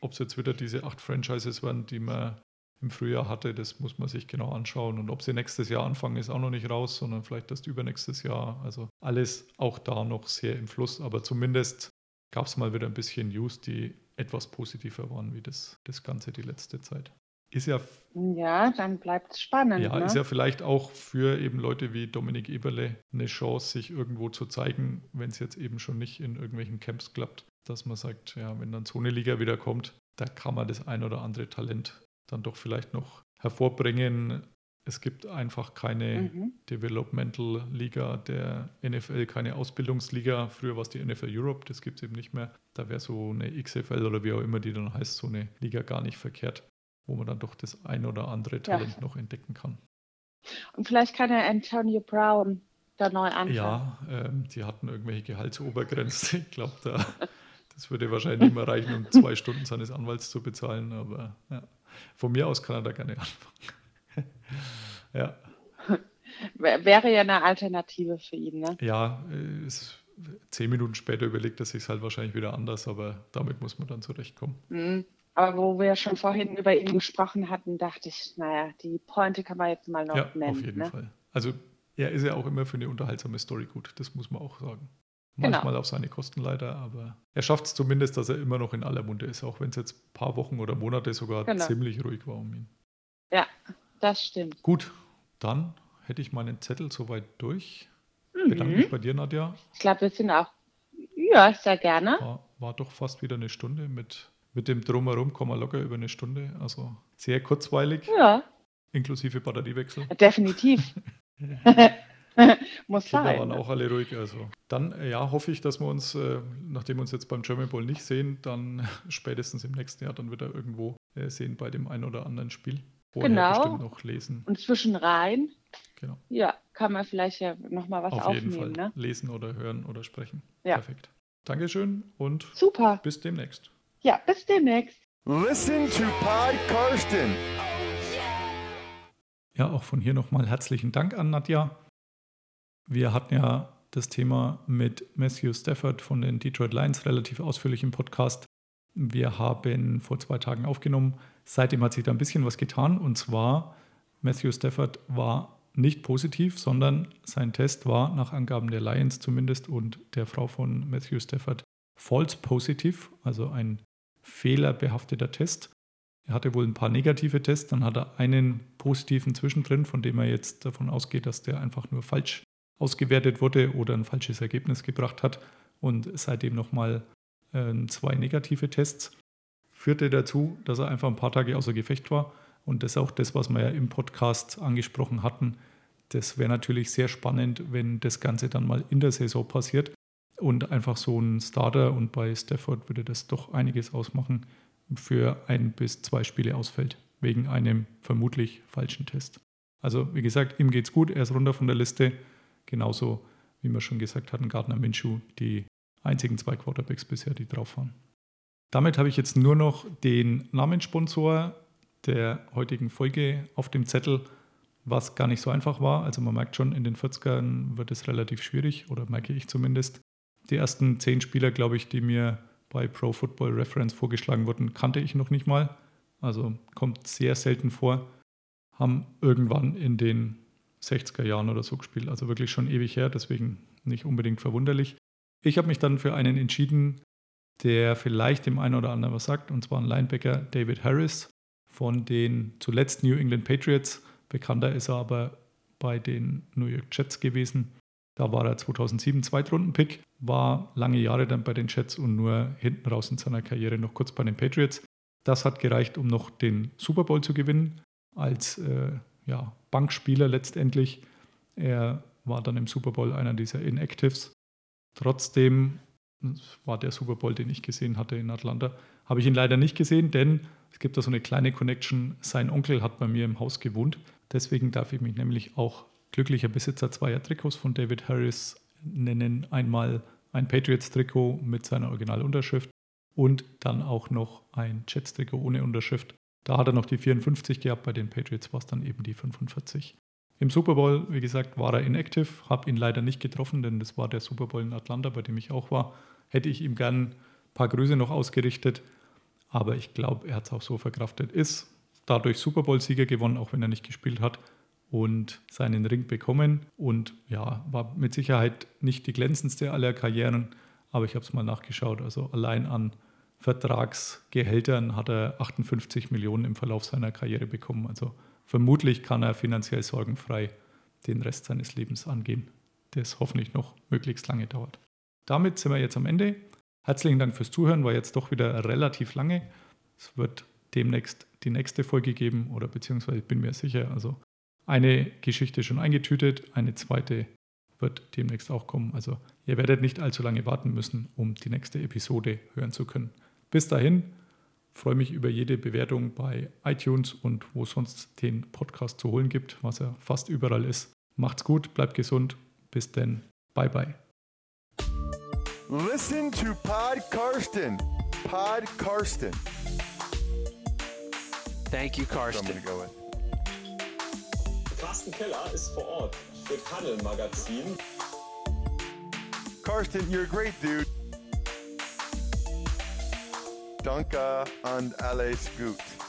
ob es jetzt wieder diese acht Franchises waren, die man im Frühjahr hatte, das muss man sich genau anschauen. Und ob sie nächstes Jahr anfangen, ist auch noch nicht raus, sondern vielleicht erst übernächstes Jahr. Also alles auch da noch sehr im Fluss, aber zumindest gab es mal wieder ein bisschen News, die etwas positiver waren wie das, das Ganze die letzte Zeit. Ist ja, ja, dann bleibt es spannend. ja, ne? ist ja vielleicht auch für eben Leute wie Dominik Eberle eine Chance, sich irgendwo zu zeigen, wenn es jetzt eben schon nicht in irgendwelchen Camps klappt, dass man sagt, ja, wenn dann so eine Liga wieder kommt, da kann man das ein oder andere Talent dann doch vielleicht noch hervorbringen. Es gibt einfach keine Mhm. Developmental Liga der NFL, keine Ausbildungsliga. Früher war es die NFL Europe, das gibt es eben nicht mehr. Da wäre so eine XFL oder wie auch immer die dann heißt, so eine Liga gar nicht verkehrt, wo man dann doch das ein oder andere Talent noch entdecken kann. Und vielleicht kann ja Antonio Brown da neu anfangen. Ja, ähm, die hatten irgendwelche Gehaltsobergrenzen. Ich glaube, da, das würde wahrscheinlich nicht mehr reichen, um zwei Stunden seines Anwalts zu bezahlen. Aber ja, von mir aus kann er da gerne anfangen. ja, Wär- Wäre ja eine Alternative für ihn, ne? ja es, zehn Minuten später überlegt er sich halt wahrscheinlich wieder anders, aber damit muss man dann zurechtkommen. Mhm. Aber wo wir schon vorhin über ihn gesprochen hatten, dachte ich, naja, die Pointe kann man jetzt mal noch Ja, nennen. auf jeden ne? Fall. Also er ist ja auch immer für eine unterhaltsame Story gut, das muss man auch sagen. Genau. Manchmal auf seine Kosten leider, aber er schafft es zumindest, dass er immer noch in aller Munde ist, auch wenn es jetzt ein paar Wochen oder Monate sogar Genau. ziemlich ruhig war um ihn. Ja, das stimmt. Gut, dann hätte ich meinen Zettel soweit durch. Mhm. Bedanke mich bei dir, Nadja. Ich glaube, wir sind auch, ja, sehr gerne. War, war doch fast wieder eine Stunde mit, mit dem Drumherum, kommen wir locker über eine Stunde. Also sehr kurzweilig, Ja, inklusive Batteriewechsel. definitiv. Muss Kinder sein. waren ne? auch alle ruhig. Also dann ja, hoffe ich, dass wir uns, äh, nachdem wir uns jetzt beim German Bowl nicht sehen, dann spätestens im nächsten Jahr dann wieder irgendwo äh, sehen bei dem einen oder anderen Spiel. Vorher Genau. bestimmt noch lesen. Und zwischen rein, Genau. ja, kann man vielleicht ja nochmal was Auf jeden aufnehmen, Fall. ne? Lesen oder hören oder sprechen. Ja. Perfekt. Dankeschön und Super. bis demnächst. Ja, bis demnächst. Listen to Pod Karsten. Ja, auch von hier nochmal herzlichen Dank an Nadja. Wir hatten ja das Thema mit Matthew Stafford von den Detroit Lions relativ ausführlich im Podcast. Wir haben vor zwei Tagen aufgenommen. Seitdem hat sich da ein bisschen was getan. Und zwar, Matthew Stafford war nicht positiv, sondern sein Test war nach Angaben der Lions zumindest und der Frau von Matthew Stafford false positiv, also ein fehlerbehafteter Test. Er hatte wohl ein paar negative Tests, dann hat er einen positiven zwischendrin, von dem er jetzt davon ausgeht, dass der einfach nur falsch ausgewertet wurde oder ein falsches Ergebnis gebracht hat und seitdem nochmal äh, zwei negative Tests. Führte dazu, dass er einfach ein paar Tage außer Gefecht war und das ist auch das, was wir ja im Podcast angesprochen hatten. Das wäre natürlich sehr spannend, wenn das Ganze dann mal in der Saison passiert und einfach so ein Starter und bei Stafford würde das doch einiges ausmachen, für ein bis zwei Spiele ausfällt, wegen einem vermutlich falschen Test. Also, wie gesagt, ihm geht's gut, er ist runter von der Liste. Genauso, wie wir schon gesagt hatten, Gardner Minshew, die einzigen zwei Quarterbacks bisher, die drauf waren. Damit habe ich jetzt nur noch den Namenssponsor der heutigen Folge auf dem Zettel, was gar nicht so einfach war. Also man merkt schon, in den 40ern wird es relativ schwierig, oder merke ich zumindest. Die ersten zehn Spieler, glaube ich, die mir bei Pro Football Reference vorgeschlagen wurden, kannte ich noch nicht mal. Also kommt sehr selten vor. Haben irgendwann in den 60er Jahren oder so gespielt. Also wirklich schon ewig her, deswegen nicht unbedingt verwunderlich. Ich habe mich dann für einen entschieden, der vielleicht dem einen oder anderen was sagt, und zwar ein Linebacker David Harris von den zuletzt New England Patriots. Bekannter ist er aber bei den New York Jets gewesen. Da war er 2007 Zweitrunden-Pick, war lange Jahre dann bei den Jets und nur hinten raus in seiner Karriere noch kurz bei den Patriots. Das hat gereicht, um noch den Super Bowl zu gewinnen, als äh, ja, Bankspieler letztendlich. Er war dann im Super Bowl einer dieser Inactives. Trotzdem war der Super Bowl, den ich gesehen hatte in Atlanta. Habe ich ihn leider nicht gesehen, denn es gibt da so eine kleine Connection. Sein Onkel hat bei mir im Haus gewohnt. Deswegen darf ich mich nämlich auch glücklicher Besitzer zweier Trikots von David Harris nennen. Einmal ein Patriots-Trikot mit seiner Originalunterschrift und dann auch noch ein Jets-Trikot ohne Unterschrift. Da hat er noch die 54 gehabt, bei den Patriots war es dann eben die 45. Im Super Bowl, wie gesagt, war er inactive, habe ihn leider nicht getroffen, denn das war der Super Bowl in Atlanta, bei dem ich auch war. Hätte ich ihm gern ein paar Grüße noch ausgerichtet. Aber ich glaube, er hat es auch so verkraftet. Ist dadurch Super Bowl-Sieger gewonnen, auch wenn er nicht gespielt hat. Und seinen Ring bekommen. Und ja, war mit Sicherheit nicht die glänzendste aller Karrieren. Aber ich habe es mal nachgeschaut. Also allein an Vertragsgehältern hat er 58 Millionen im Verlauf seiner Karriere bekommen. Also vermutlich kann er finanziell sorgenfrei den Rest seines Lebens angehen, das hoffentlich noch möglichst lange dauert. Damit sind wir jetzt am Ende. Herzlichen Dank fürs Zuhören, war jetzt doch wieder relativ lange. Es wird demnächst die nächste Folge geben oder beziehungsweise bin mir sicher, also eine Geschichte schon eingetütet, eine zweite wird demnächst auch kommen. Also ihr werdet nicht allzu lange warten müssen, um die nächste Episode hören zu können. Bis dahin freue mich über jede Bewertung bei iTunes und wo sonst den Podcast zu holen gibt, was er fast überall ist. Macht's gut, bleibt gesund. Bis denn. Bye bye. Listen to Pod Karsten. Pod Karsten. Thank you, Karsten. go. Carsten Keller ist vor Ort für Paddel Magazin. Karsten, you're a great dude. Danke and alles gut.